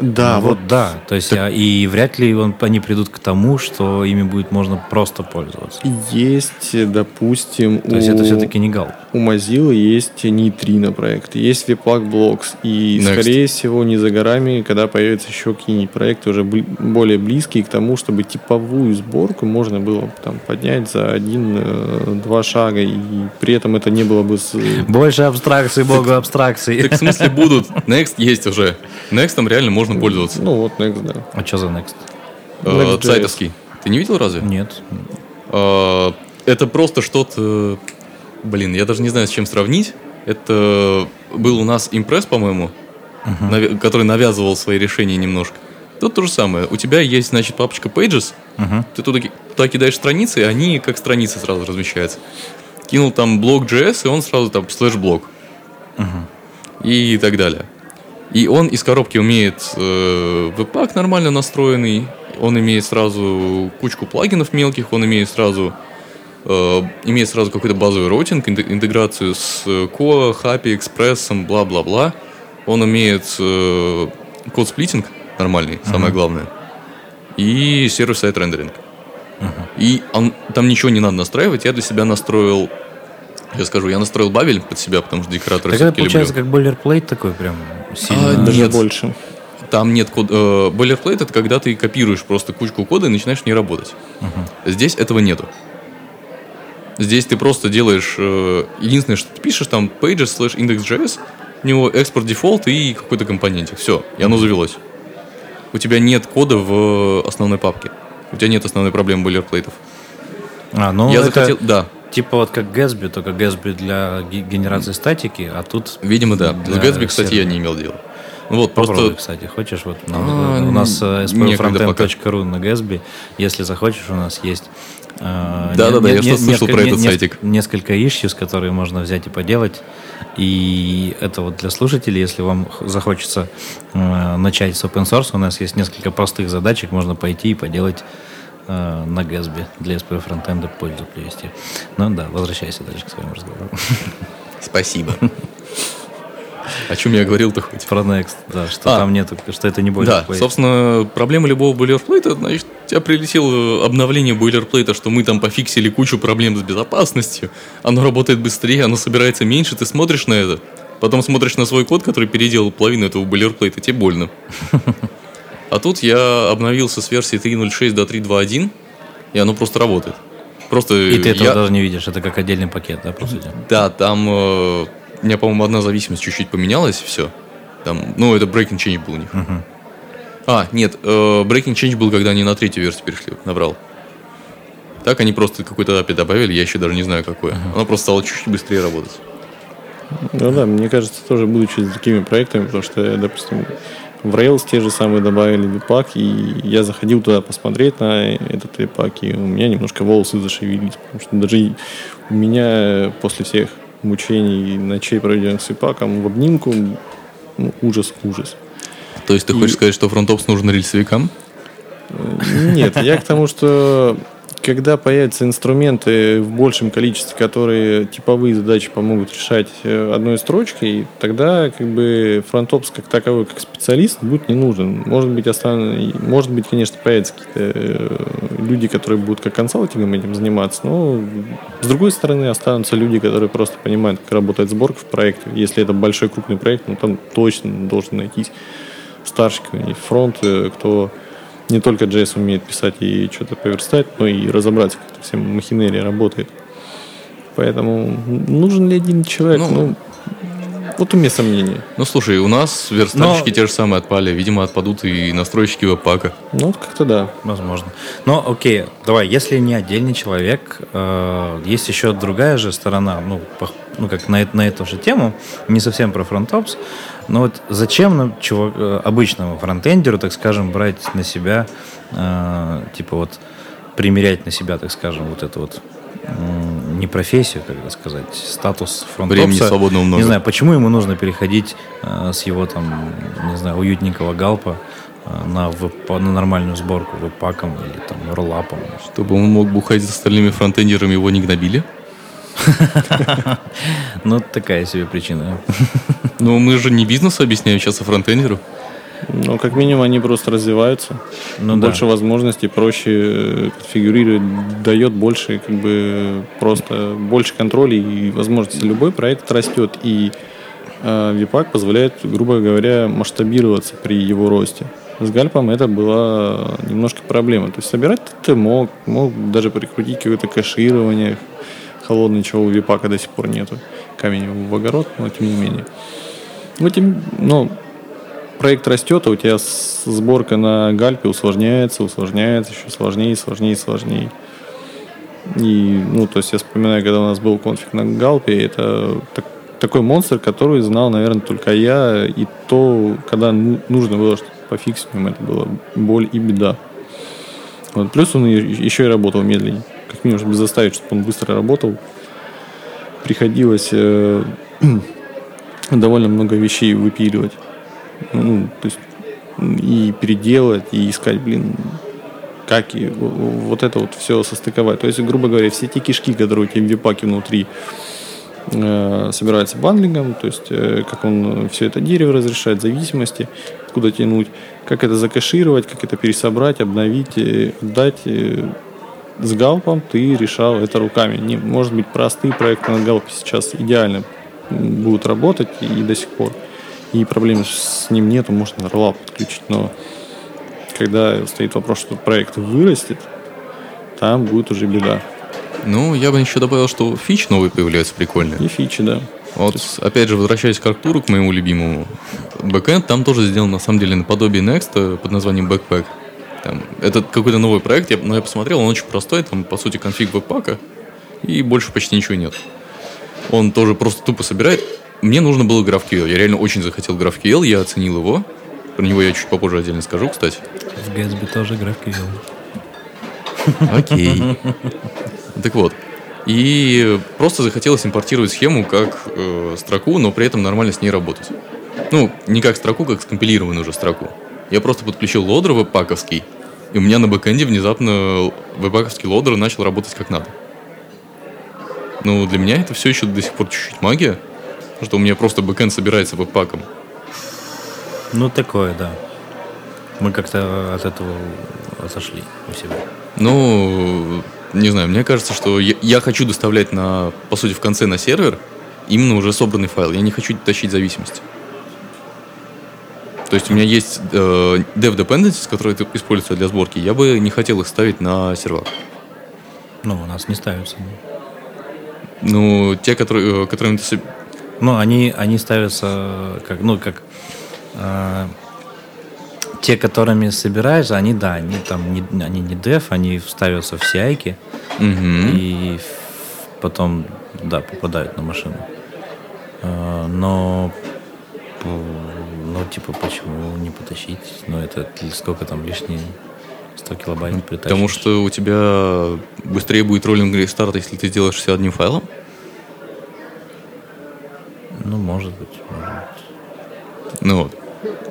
Да, ну, вот, вот да. То есть, так... и вряд ли он, они придут к тому, что ими будет можно просто пользоваться.
Есть, допустим,
То у... есть это все-таки не гал.
У Mozilla есть нейтрино проект, есть Webpack Blocks, и, Next. скорее всего, не за горами, когда появятся еще какие-нибудь проекты уже более близкие к тому, чтобы типовую сборку можно было там поднять за один-два э, шага, и при этом это не было бы... С...
Больше абстракций, богу абстракций.
Так в смысле будут? Next есть уже. Next там реально можно можно пользоваться.
Ну вот Next, да.
А что за Next?
Next Zeit овский. Ты не видел разве?
Нет.
А, это просто что-то... Блин, я даже не знаю, с чем сравнить. Это был у нас Impress, по-моему, uh-huh. который навязывал свои решения немножко. Тут то же самое. У тебя есть, значит, папочка Pages. Uh-huh. Ты туда, туда кидаешь страницы, и они как страницы сразу размещаются. Кинул там blog JS, и он сразу там слэш-блок. Uh-huh. И так далее. И он из коробки умеет э, webpack нормально настроенный, он имеет сразу кучку плагинов мелких, он имеет сразу э, имеет сразу какой-то базовый роутинг, интеграцию с Koa, Hapi, Express, бла-бла-бла. Он имеет э, code splitting нормальный, uh-huh. самое главное. И server-side rendering. Угу. И он, там ничего не надо настраивать. Я для себя настроил я скажу, я настроил Babel под себя, потому что декоратор
Так это получается люблю. как boilerplate такой прям
сильно. А, Даже нет. больше.
Там нет кода. Э, boilerplate это когда ты копируешь просто кучку кода и начинаешь на ней работать. Угу. Здесь этого нету. Здесь ты просто делаешь... Э, единственное, что ты пишешь, там pages slash index.js, у него export default и какой-то компонентик. Все, и оно завелось. У тебя нет кода в основной папке. У тебя нет основной проблемы boilerplate ов.
А, ну
я
это
захотел, да,
типа вот как Gatsby, только Gatsby для ге- генерации статики, а тут
видимо, да. С Gatsby, кстати, я не имел дела. Вот,
Попробуй,
просто
кстати, хочешь? Вот нам-
А,
у нас э, spfrontend.ru на Gatsby. Если захочешь, у нас есть э,
Да-да-да,
не-
я
не-
что-то слышал
несколько-
про этот сайтик.
Несколько issues, которые можно взять и поделать. И это вот для слушателей, если вам захочется э, начать с open source, у нас есть несколько простых задачек, можно пойти и поделать э, на Gatsby для SP фронтенда пользу привести. Ну да, возвращайся дальше к своему разговору.
спасибо. О чем я говорил-то хоть?
Про Next, да, что
А.
там нету, что это не
Да,
бойлерплейт.
собственно, проблема любого бойлерплейта, значит, у тебя прилетело обновление бойлерплейта, что мы там пофиксили кучу проблем с безопасностью, оно работает быстрее, оно собирается меньше, ты смотришь на это, потом смотришь на свой код, который переделал половину этого бойлерплейта, тебе больно. А тут я обновился с версии 3.06 до 3.2.1, и оно просто работает. Просто
И ты этого
я-
даже не видишь, это как отдельный пакет, да, по сути?
Да, там э, у меня, по-моему, одна зависимость чуть-чуть поменялась, все. Там, ну, это breaking change был у них. А, нет, э, breaking change был, когда они на третью версию перешли, набрал. Так они просто какой-то API добавили, я еще даже не знаю какое. Оно просто стало чуть-чуть быстрее работать.
Ну да, мне кажется, тоже будучи с такими проектами, потому что, допустим, в Rails те же самые добавили випак, и я заходил туда посмотреть на этот випак, и у меня немножко волосы зашевелились, потому что даже у меня после всех мучений и ночей, проведенных с випаком, в обнимку ну, ужас, ужас.
То есть ты
И-
хочешь сказать, что фронтопс нужен рельсовикам?
Нет, я к тому, что когда появятся инструменты в большем количестве, которые типовые задачи помогут решать э, одной строчкой, тогда как бы фронтопс как таковой, как специалист, будет не нужен. Может быть, остан... может быть, конечно, появятся какие-то э, люди, которые будут как консалтингом этим заниматься, но с другой стороны останутся люди, которые просто понимают, как работает сборка в проекте. Если это большой крупный проект, ну там точно должен найтись старший фронт, э, кто не только JS умеет писать и что-то поверстать, но и разобраться, как это вся махинерия работает. Поэтому нужен ли один человек?
Ну,
Ну, вот у меня сомнения.
Ну, слушай, у нас верстальщики
Но-
те же самые отпали. Видимо, отпадут и настройщики веб-пака.
Ну, вот как-то да.
Возможно. Но окей, давай, если не отдельный человек, э, есть еще другая же сторона, ну, пох- ну как на, на эту же тему, не совсем про фронтопс, но вот зачем нам, чувак, э, обычному фронтендеру, так скажем, брать на себя, э, типа вот, примерять на себя, так скажем, вот эту вот м, не профессию, как это сказать, статус фронтопса.
Времени свободного много.
Не знаю, почему ему нужно переходить э, с его там, не знаю, уютненького галпа э, на, веб- на нормальную сборку веб-паком или там роллапом.
Чтобы он мог бухать с остальными фронтендерами, его не гнобили.
Ну, такая себе причина.
Но мы же не бизнес объясняем сейчас, а фронтендеру.
Но как минимум они просто развиваются.
Ну да.
больше возможностей, проще э, конфигурировать, дает больше, как бы просто больше контроля и возможностей. Любой проект растет, и э, Випак позволяет, грубо говоря, масштабироваться при его росте. С Гальпом это была немножко проблема. То есть собирать ты мог, мог даже прикрутить какое-то кэширование холодное, чего у Випака до сих пор нету. Камень в огород, но тем не менее. Ну, тем, ну, проект растет, а у тебя сборка на гальпе усложняется, усложняется, еще сложнее, сложнее, сложнее. И, ну, то есть я вспоминаю, когда у нас был конфиг на галпе, это так- такой монстр, который знал, наверное, только я, и то, когда ну- нужно было что-то пофиксить, это была боль и беда. Вот. Плюс он еще и работал медленнее. Как минимум, чтобы заставить, чтобы он быстро работал, приходилось э, довольно много вещей выпиливать. Ну, то есть и переделать, и искать, блин, как и вот это вот все состыковать. То есть, грубо говоря, все те кишки, которые у тебя в випаке внутри э, собираются бандлингом, то есть э, как он все это дерево разрешает, зависимости, куда тянуть, как это закашировать, как это пересобрать, обновить, э, отдать. э, с галпом ты решал это руками. Не, может быть, простые проекты на галпе сейчас идеально будут работать и до сих пор. И проблем с ним нету, можно роллап подключить, но когда стоит вопрос, что проект вырастет, там будет уже беда.
Ну, я бы еще добавил, что фич новые появляются прикольные.
И фичи, да.
Вот, опять же, возвращаясь к Артуру, к моему любимому, бэкэнд там тоже сделан, на самом деле, наподобие Next э, под названием Backpack. Там, это какой-то новый проект, я, но я посмотрел, он очень простой, там, по сути, конфиг веб-пака, и больше почти ничего нет. Он тоже просто тупо собирает. Мне нужно было GraphQL. Я реально очень захотел GraphQL, я оценил его. Про него я чуть попозже отдельно скажу, кстати.
В Gatsby тоже GraphQL.
Окей. Так вот. И просто захотелось импортировать схему как э, строку, но при этом нормально с ней работать. Ну, не как строку, как скомпилированную уже строку. Я просто подключил loader webpack овский, и у меня на бэкэнде внезапно webpack овский loader начал работать как надо. Ну, для меня это все еще до сих пор чуть-чуть магия, что у меня просто бэкэнд собирается webpack ом.
Ну, такое, да. Мы как-то от этого отошли у себя.
Ну, не знаю, мне кажется, что я, я хочу доставлять на, по сути, в конце на сервер именно уже собранный файл. Я не хочу тащить зависимости. То есть у меня есть э, dev dependencies, которые используются для сборки. Я бы не хотел их ставить на сервер.
Ну, у нас не ставятся.
Ну, те, которые, э, которыми ты...
Ну, они, они ставятся как, ну, как э, те, которыми собираешь, они, да, они там не, они не dev, они ставятся в CI
Угу.
и потом, да, попадают на машину. Э, но ну, типа, почему не потащить? Ну, это сколько там лишние 100 килобайт ну, притащишь?
Потому что у тебя быстрее будет роллинг рестарт, если ты сделаешь все одним файлом?
Ну, может быть, может быть.
Ну вот.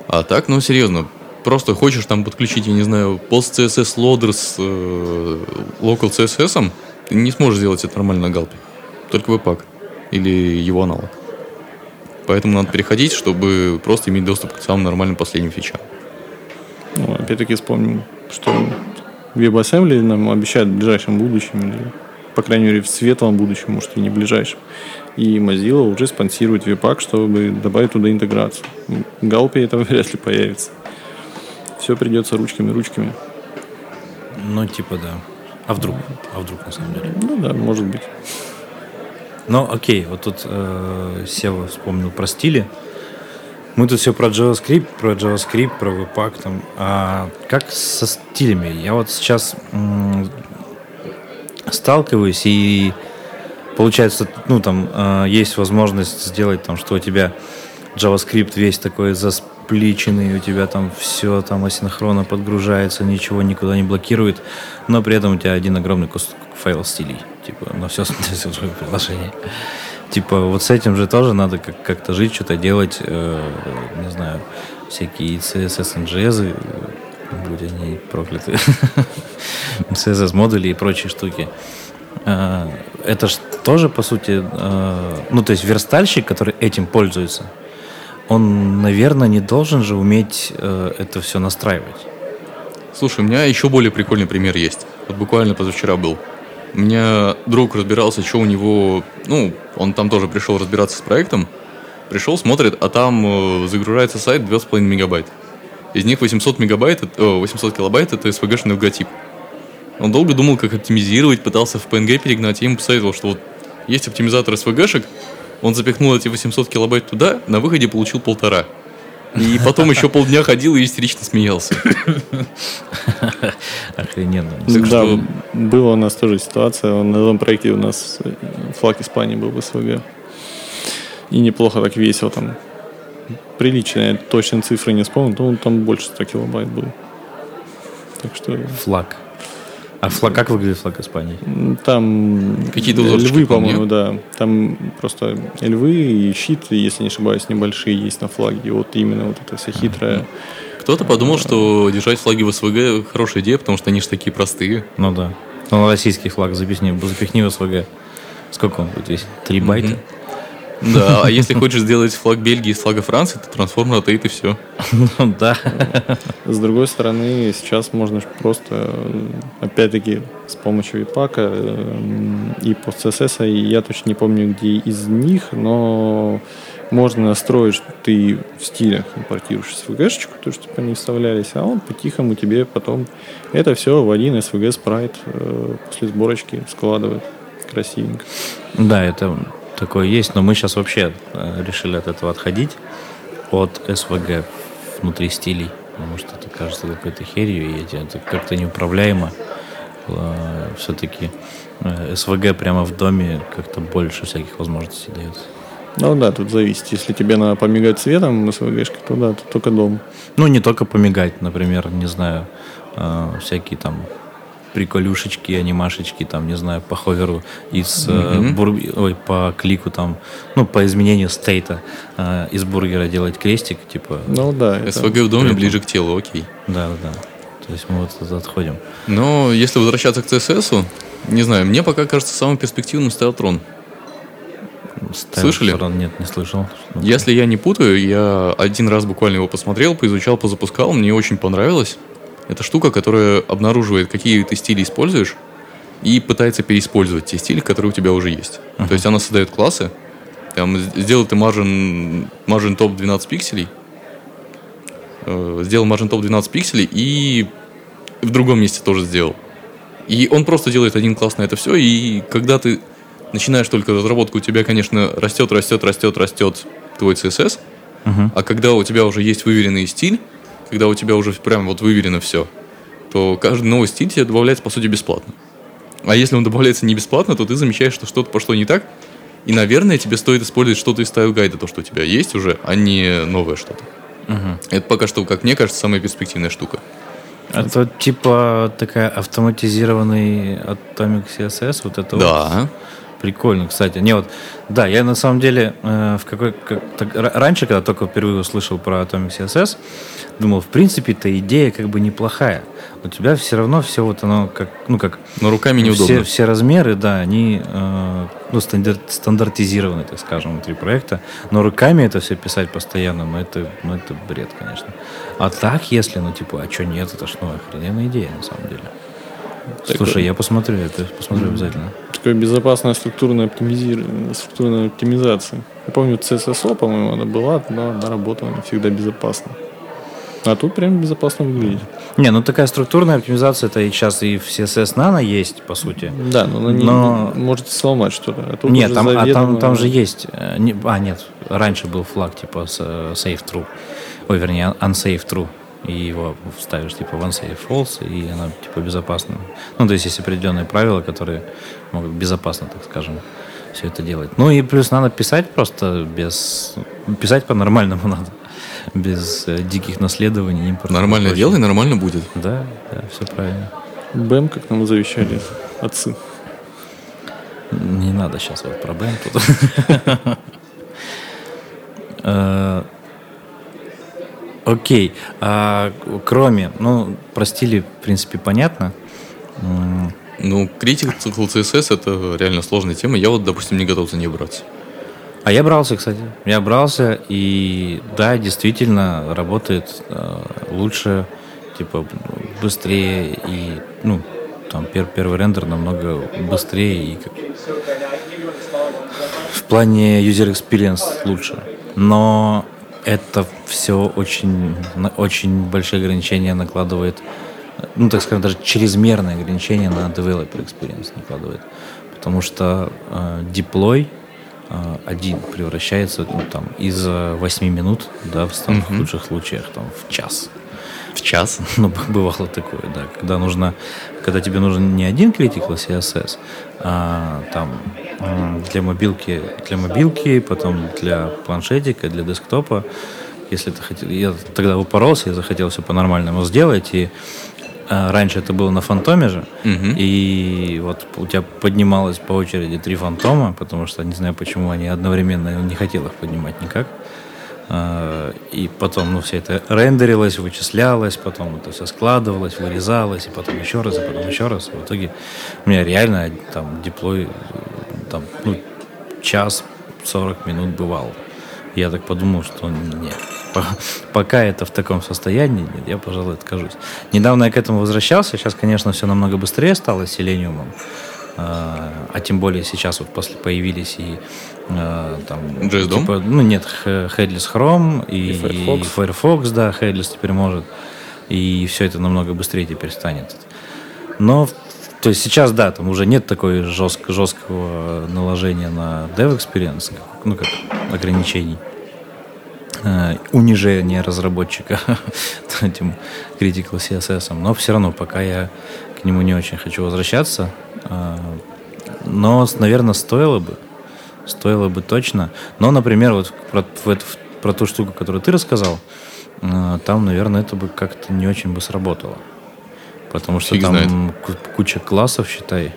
А так, ну, серьезно, просто хочешь там подключить, я не знаю, post CSS loader с э, local CSS, ты не сможешь сделать это нормально на галпе. Только веб-пак. Или его аналог. Поэтому надо переходить, чтобы просто иметь доступ к самым нормальным последним фичам.
Ну, опять-таки вспомним, что WebAssembly нам обещают в ближайшем будущем, или, по крайней мере, в светлом будущем, может, и не ближайшем. И Mozilla уже спонсирует Webpack, чтобы добавить туда интеграцию. В Галпе это вряд ли появится. Все придется ручками-ручками.
Ну, типа, да. А вдруг? А вдруг, на самом деле?
Ну да, может быть.
Ну, окей, вот тут э, Сева вспомнил про стили. Мы тут все про JavaScript, про JavaScript, про Webpack там. А как со стилями? Я вот сейчас м- сталкиваюсь и получается, ну там э, есть возможность сделать там, что у тебя JavaScript весь такой заспличенный, у тебя там все там асинхронно подгружается, ничего никуда не блокирует, но при этом у тебя один огромный кусок файл стилей типа, на все, свое приложение. Типа, вот с этим же тоже надо как- как-то жить, что-то делать, э, не знаю, всякие CSS, NGS, будь они прокляты, CSS-модули и прочие штуки. Э, это же тоже, по сути, э, ну, то есть верстальщик, который этим пользуется, он, наверное, не должен же уметь это все настраивать.
Слушай, у меня еще более прикольный пример есть. Вот буквально позавчера был. У меня друг разбирался, что у него... Ну, он там тоже пришел разбираться с проектом. Пришел, смотрит, а там э, загружается сайт 2,5 мегабайт. Из них 800 мегабайт, э, 800 килобайт это SVG-шный логотип. Он долго думал, как оптимизировать, пытался в PNG перегнать. Я ему посоветовал, что вот есть оптимизатор SVG-шек, он запихнул эти 800 килобайт туда, на выходе получил полтора. И потом еще полдня ходил и истерично смеялся.
Охрененно.
Так да, что... была у нас тоже ситуация. На этом проекте у нас флаг Испании был в СВГ. И неплохо так весело там. Приличная, точно цифры не вспомнил, но там больше 100 килобайт был. Так что...
Флаг. А флаг, как выглядит флаг Испании?
Там
Какие-то
львы, по-моему, да. Там просто львы и щит, если не ошибаюсь, небольшие есть на флаге. Вот именно вот эта вся хитрая...
Кто-то подумал, что держать флаги в СВГ хорошая идея, потому что они же такие простые.
Ну да. Ну, российский флаг запихни, запихни в СВГ. Сколько он будет весить? Три байта? Mm-hmm.
Да, а если хочешь сделать флаг Бельгии из флага Франции, то трансформ ротейт и все.
Ну да.
С другой стороны, сейчас можно просто, опять-таки, с помощью ипака и PostCSS, я точно не помню, где из них, но можно настроить, что ты в стилях импортируешь SVG-шечку, то, чтобы они вставлялись, а он по-тихому тебе потом это все в один SVG спрайт после сборочки складывает красивенько.
Да, это такое есть, но мы сейчас вообще решили от этого отходить, от SVG внутри стилей. потому что это кажется какой-то херью, и это как-то неуправляемо. Э, Все-таки э, СВГ прямо в доме как-то больше всяких возможностей дает.
Ну да, тут зависит. Если тебе надо помигать цветом СВГшкой, то да, тут только дом.
Ну, не только помигать, например, не знаю, э, всякие там приколюшечки, анимашечки, там, не знаю, по ховеру из mm-hmm. бур... ой, по клику там, ну, по изменению стейта э, из бургера делать крестик, типа.
Ну да.
СВГ в доме ближе к телу, окей.
Да, да, да. То есть мы вот отходим.
Но если возвращаться к CSS, не знаю, мне пока кажется самым перспективным Стайлтрон. Слышали?
Нет, не слышал.
Если я не путаю, я один раз буквально его посмотрел, поизучал, позапускал, мне очень понравилось. Это штука, которая обнаруживает, какие ты стили используешь, и пытается переиспользовать те стили, которые у тебя уже есть. Uh-huh. То есть она создает классы, там, сделал ты margin, margin топ 12 пикселей, э, сделал margin топ 12 пикселей и в другом месте тоже сделал. И он просто делает один класс на это все, и когда ты начинаешь только разработку, у тебя, конечно, растет, растет, растет, растет твой CSS, uh-huh. а когда у тебя уже есть выверенный стиль, когда у тебя уже прям вот выверено все, то каждый новый стиль тебе добавляется, по сути, бесплатно. А если он добавляется не бесплатно, то ты замечаешь, что что-то пошло не так, и, наверное, тебе стоит использовать что-то из style guide а, то, что у тебя есть уже, а не новое что-то. Угу. Это пока что, как мне кажется, самая перспективная штука.
Это типа такая автоматизированный Atomic CSS, вот это
да.
вот. Прикольно, кстати. Не, вот, да, я на самом деле э, в какой, как, так, раньше, когда только впервые услышал про Atomic CSS, думал, в принципе, эта идея как бы неплохая. У тебя все равно все вот оно как, ну как...
Но руками неудобно.
Все, все размеры, да, они э, ну, стандарт, стандартизированы, так скажем, внутри проекта. Но руками это все писать постоянно, ну это, ну это бред, конечно. А так, если, ну типа, а что нет, это ж ну охрененная идея на самом деле. Такое... Слушай, я посмотрю, это посмотрю обязательно.
Такая безопасная структурная, оптимизир... структурная оптимизация. Я помню, CSSO, по-моему, она была, но она работала не всегда безопасно. А тут прям безопасно выглядит.
Не, ну такая структурная оптимизация, это и сейчас и в CSS Nano есть, по сути.
Да, но она не, но... можете сломать что-то.
А нет, там, заведомо... а там, там же есть... Э, а, нет, раньше был флаг типа э, safe true. Ой, вернее, unsafe true и его вставишь типа one safe false, и она типа безопасна. Ну, то есть есть определенные правила, которые могут безопасно, так скажем, все это делать. Ну и плюс надо писать просто без... Писать по-нормальному надо. Без э, диких наследований.
Импорта, нормально делай, нормально будет.
Да, да, все правильно.
БЭМ, как нам завещали отцы.
Не надо сейчас вот про БЭМ тут. Окей. А, кроме, ну, про стили, в принципе, понятно.
Ну, критик цикл CSS это реально сложная тема. Я вот, допустим, не готов за нее браться.
А я брался, кстати. Я брался, и да, действительно работает э, лучше, типа, быстрее, и, ну, там, пер, первый рендер намного быстрее, и как... в плане user experience лучше. Но это все очень, очень большие ограничения накладывает, ну, так скажем, даже чрезмерные ограничения на developer experience накладывает. Потому что э, деплой э, один превращается ну, там, из 8 минут, да, в самых mm-hmm. лучших случаях, там, в час.
В час?
Ну, бывало такое, да. Когда нужно, когда тебе нужен не один critical CSS, а там для мобилки, для мобилки, потом для планшетика, для десктопа. Если ты хотел, я тогда упоролся, я захотел все по-нормальному сделать, и а, раньше это было на фантоме же, угу. и вот у тебя поднималось по очереди три фантома, потому что не знаю почему они одновременно не хотел их поднимать никак. А, и потом, ну, все это рендерилось, вычислялось, потом это все складывалось, вырезалось, и потом еще раз, и потом еще раз. В итоге у меня реально там диплой там, ну, час 40 минут бывал. Я так подумал, что нет, пока это в таком состоянии, нет, я, пожалуй, откажусь. Недавно я к этому возвращался, сейчас, конечно, все намного быстрее стало с Selenium, а, а тем более сейчас вот после появились и а, там...
JS
типа, ну нет, Headless Chrome и, и, Firefox. и Firefox, да, Headless теперь может. И все это намного быстрее теперь станет. Но то есть сейчас, да, там уже нет такой жестко, жесткого наложения на dev experience, ну, как ограничений. э, унижение разработчика этим Critical CSS. Но все равно пока я к нему не очень хочу возвращаться. Э, но, наверное, стоило бы. Стоило бы точно. Но, например, вот про, в, про ту штуку, которую ты рассказал, э, там, наверное, это бы как-то не очень бы сработало. Потому что
Фиг
там
знает.
куча классов, считай,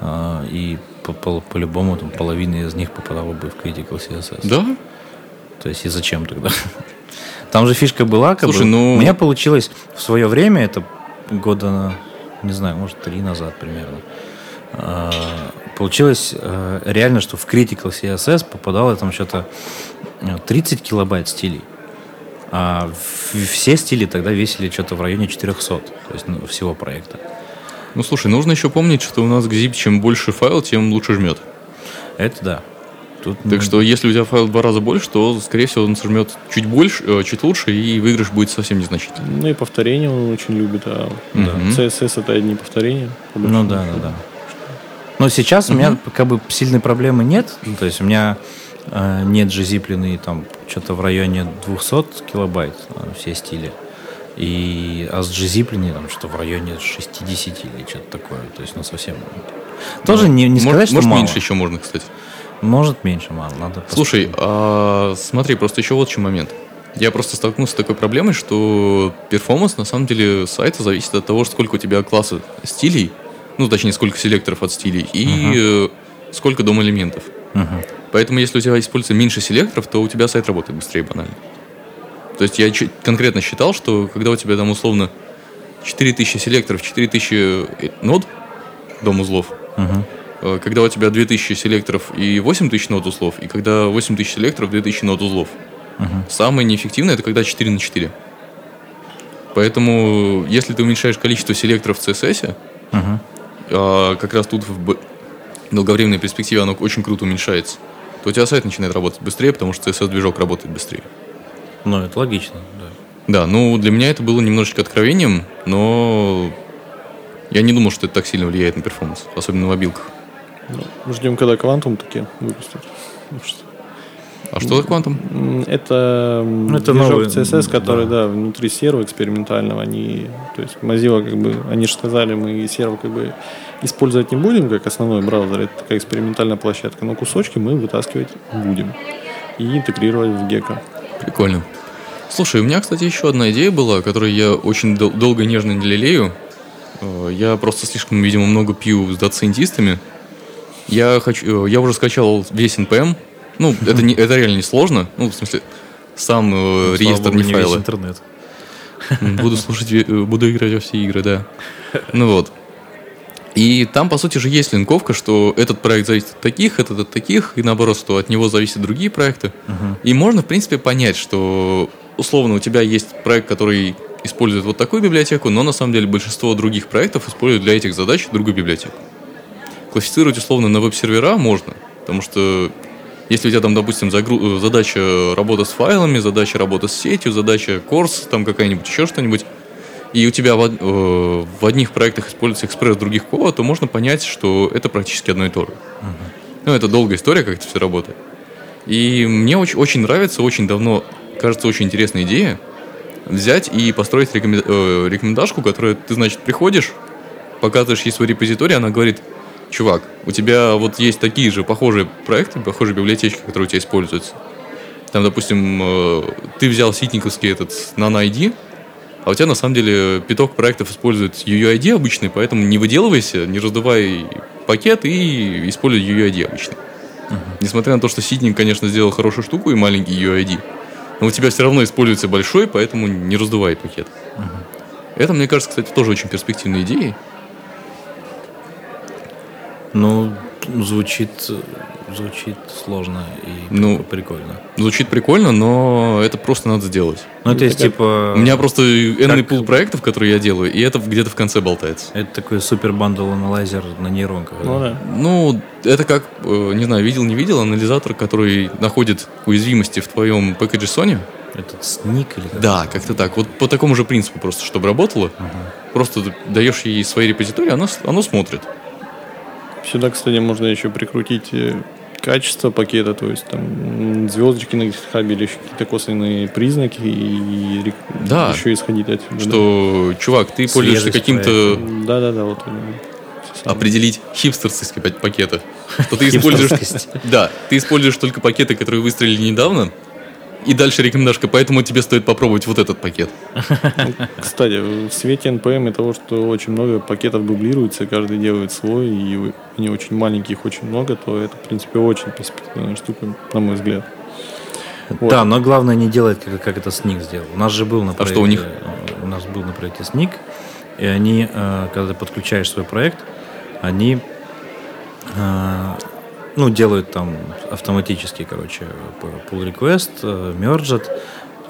э, и по- по- по-любому там половина из них попадала бы в Critical CSS.
Да?
То есть и зачем тогда? Там же фишка была, как
Слушай,
бы,
ну-
у меня получилось в свое время, это года, не знаю, может, три назад примерно, а, получилось э, реально, что в Critical CSS попадало там что-то э, 30 килобайт стилей. А все стили тогда весили что-то в районе 400, то есть ну, всего проекта.
Ну, слушай, нужно еще помнить, что у нас GZIP, чем больше файл, тем лучше жмет.
Это да. Тут,
Так что, если у тебя файл в два раза больше, то, скорее всего, он сожмет чуть больше, э, чуть лучше, и выигрыш будет совсем незначительный.
Ну и повторение он очень любит, а
Мгм.
CSS это одни повторения. по
Ну да, да, да. Но сейчас у меня как бы сильной проблемы нет. Ну, То есть у меня э, нет джезиплины там что-то в районе 200 килобайт э, все стили. И, а с джезиплиной там что в районе 60 или что-то такое. То есть, ну, совсем... Тоже не, не
Может-
сказать, что
может,
мало.
меньше еще можно, кстати.
Может, меньше мало. Надо
Слушай, а, смотри, просто еще вот чем момент. Я просто столкнулся с такой проблемой, что перформанс на самом деле сайта зависит от того, сколько у тебя класса стилей, ну, точнее, сколько селекторов от стилей, и э, сколько дом элементов.
Мгм.
Поэтому, если у тебя используется меньше селекторов, то у тебя сайт работает быстрее банально. То есть я конкретно считал, что когда у тебя там условно 4000 селекторов, 4000 нод, дом узлов, э, когда у тебя 2000 селекторов и 8000 нод узлов, и когда 8000 селекторов, 2000 нод узлов.
Мгм.
Самое неэффективное это когда 4 на 4. Поэтому, если ты уменьшаешь количество селекторов в CSS,
Мгм.
А как раз тут в долговременной перспективе оно очень круто уменьшается, то у тебя сайт начинает работать быстрее, потому что CSS-движок работает быстрее.
Ну, это логично, да.
Да, ну для меня это было немножечко откровением, но я не думал, что это так сильно влияет на перформанс, особенно на мобилках.
Ну, ждем, когда Quantum таки выпустят.
А что за квантом?
М, Это,
это
движок
новый,
CSS, который,
да.
да. внутри серва экспериментального. Они, то есть Mozilla, как бы, они же сказали, мы сервер как бы использовать не будем как основной браузер, это такая экспериментальная площадка, но кусочки мы вытаскивать будем и интегрировать в Gecko.
Прикольно. Слушай, у меня, кстати, еще одна идея была, которую я очень дол- долго и нежно не лелею. Э, Я просто слишком, видимо, много пью с дата-сайентистами. Я, хочу, э, я уже скачал весь NPM. Ну, это, не, это реально не сложно. Ну, в смысле, сам э, реестр,
богу,
не файлы.
интернет.
Буду слушать, э, буду играть во все игры, да. Ну вот. И там, по сути же, есть линковка, что этот проект зависит от таких, этот от таких, и наоборот, что от него зависят другие проекты. И можно, в принципе, понять, что условно у тебя есть проект, который использует вот такую библиотеку, но на самом деле большинство других проектов используют для этих задач другую библиотеку. Классифицировать условно на веб-сервера можно, потому что если у тебя там, допустим, загру- э, задача работа с файлами, задача работа с сетью, задача курс, там какая-нибудь еще что-нибудь, и у тебя в, э, в одних проектах используется экспресс, в других кола, то можно понять, что это практически одно и то же. Ну, это долгая история, как это все работает. И мне очень, очень нравится, очень давно, кажется, очень интересная идея взять и построить рекомен- э, рекомендашку, которая ты, значит, приходишь, показываешь ей свой репозиторий, она говорит, чувак, у тебя вот есть такие же похожие проекты, похожие библиотечки, которые у тебя используются. Там, допустим, э, ты взял ситниковский этот Nano ID, а у тебя на самом деле пяток проектов использует UUID обычный, поэтому не выделывайся, не раздувай пакет и используй UUID обычный. Несмотря на то, что Ситник, конечно, сделал хорошую штуку и маленький UUID, но у тебя все равно используется большой, поэтому не раздувай пакет. Это, мне кажется, кстати, тоже очень перспективной идеей.
Ну, звучит, звучит сложно и
Ну,
прикольно.
Звучит прикольно, но это просто надо сделать.
Ну, это есть типа...
У меня просто энный
как-
пул проектов, которые я делаю, и это где-то в конце болтается.
Это такой супер bundle analyzer на нейронках.
Ну да.
Ну, это как, э, не знаю, видел, не видел, анализатор, который находит уязвимости в твоем package JSON.
Этот сник или как?
Да, как-то так. Вот по такому же принципу просто, чтобы работало. Просто д- даешь ей свои репозитории, оно, с- оно смотрит.
Сюда, кстати, можно еще прикрутить э, качество пакета, то есть там звездочки на GitHub или еще какие-то косвенные признаки и
Да.
еще исходить отсюда.
Что, чувак, ты пользуешься каким-то
Да, да, да, вот.
определить хипстерскость пак- пакета. Что ты используешь... Да, ты используешь только пакеты, которые выстрелили недавно, и дальше рекомендашка, поэтому тебе стоит попробовать вот этот пакет.
Кстати, в свете NPM и того, что очень много пакетов дублируется, каждый делает свой, и они очень маленькие, их очень много, то это, в принципе, очень перспективная штука, на мой взгляд. Вот.
Да, но главное не делать, как, как это Сник сделал. У нас же был на
А
проекте,
что у них?
У нас был на проекте Сник, и они, э, когда ты подключаешь свой проект, они э, ну, делают там автоматически, короче, pull request, э, мержат.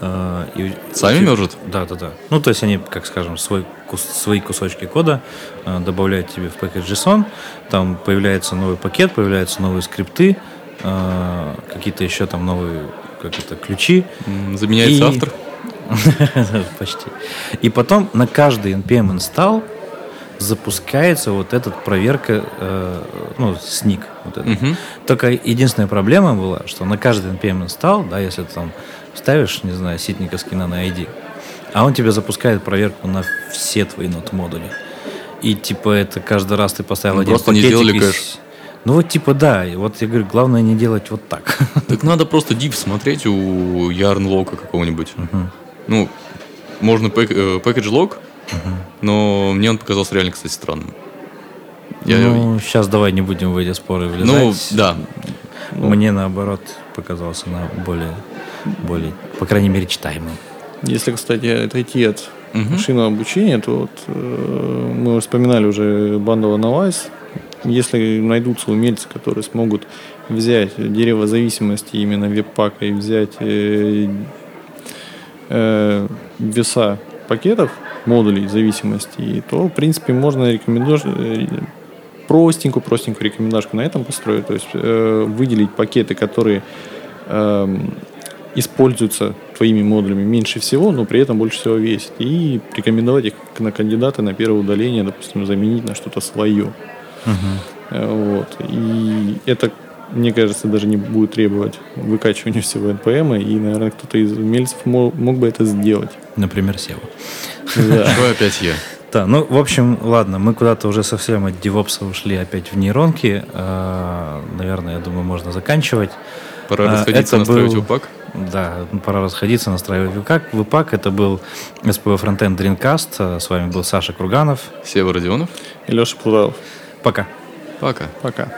э, и у-
Сами
тебя-
мержат?
Да, да, да. Ну, то есть они, как скажем, свой, кус- свои кусочки кода э, добавляют тебе в пакет JSON, там появляется новый пакет, появляются новые скрипты, э, какие-то еще там новые как это, ключи.
Заменяется
И-
автор.
Почти. И потом на каждый npm install запускается вот этот проверка, э, ну, сник. Вот этот.
Мгм.
Только единственная проблема была, что на каждый npm install, да, если ты там ставишь, не знаю, ситника скина на ID, а он тебе запускает проверку на все твои нот-модули. И типа это каждый раз ты поставил
Ну,
один
просто не
пакетик
сделали
и
кэш.
Ну вот типа да, вот я говорю, главное не делать вот так.
Так надо просто div смотреть у yarn лока какого-нибудь. Ну, можно пэк- э, package log, но мне он показался реально, кстати, странным. Я-
Ну, сейчас давай не будем в эти споры влезать.
ну, да.
Мне наоборот показался на более, более, по крайней мере, читаемым.
Если, кстати, отойти от
Мгм.
машинного обучения, то вот, э, мы вспоминали уже Bundle Analyze. Если найдутся умельцы, которые смогут взять дерево зависимости именно веб-пака и взять э, э, веса пакетов, модулей зависимости, то, в принципе, можно рекомендовать простенькую, простенькую рекомендашку на этом построить. То есть э, выделить пакеты, которые эм, используются твоими модулями меньше всего, но при этом больше всего весит. И рекомендовать их на кандидаты на первое удаление, допустим, заменить на что-то свое. Э, Вот. И это, мне кажется, даже не будет требовать выкачивания всего NPM, и, наверное, кто-то из умельцев мо- мог бы это сделать.
Например, Сева.
Да.
Что опять я?
Да, ну, в общем, ладно, мы куда-то уже совсем от девопса ушли опять в нейронки. А, Наверное, я думаю, можно заканчивать.
Пора
А,
расходиться,
это
настраивать
был-
упак.
Да, пора расходиться, настраивать VPAC. VPAC это был SPV Frontend Dreamcast. А, С вами был Саша Курганов.
Сева Родионов.
И Леша Плудалов.
Пока.
Пока.
Пока.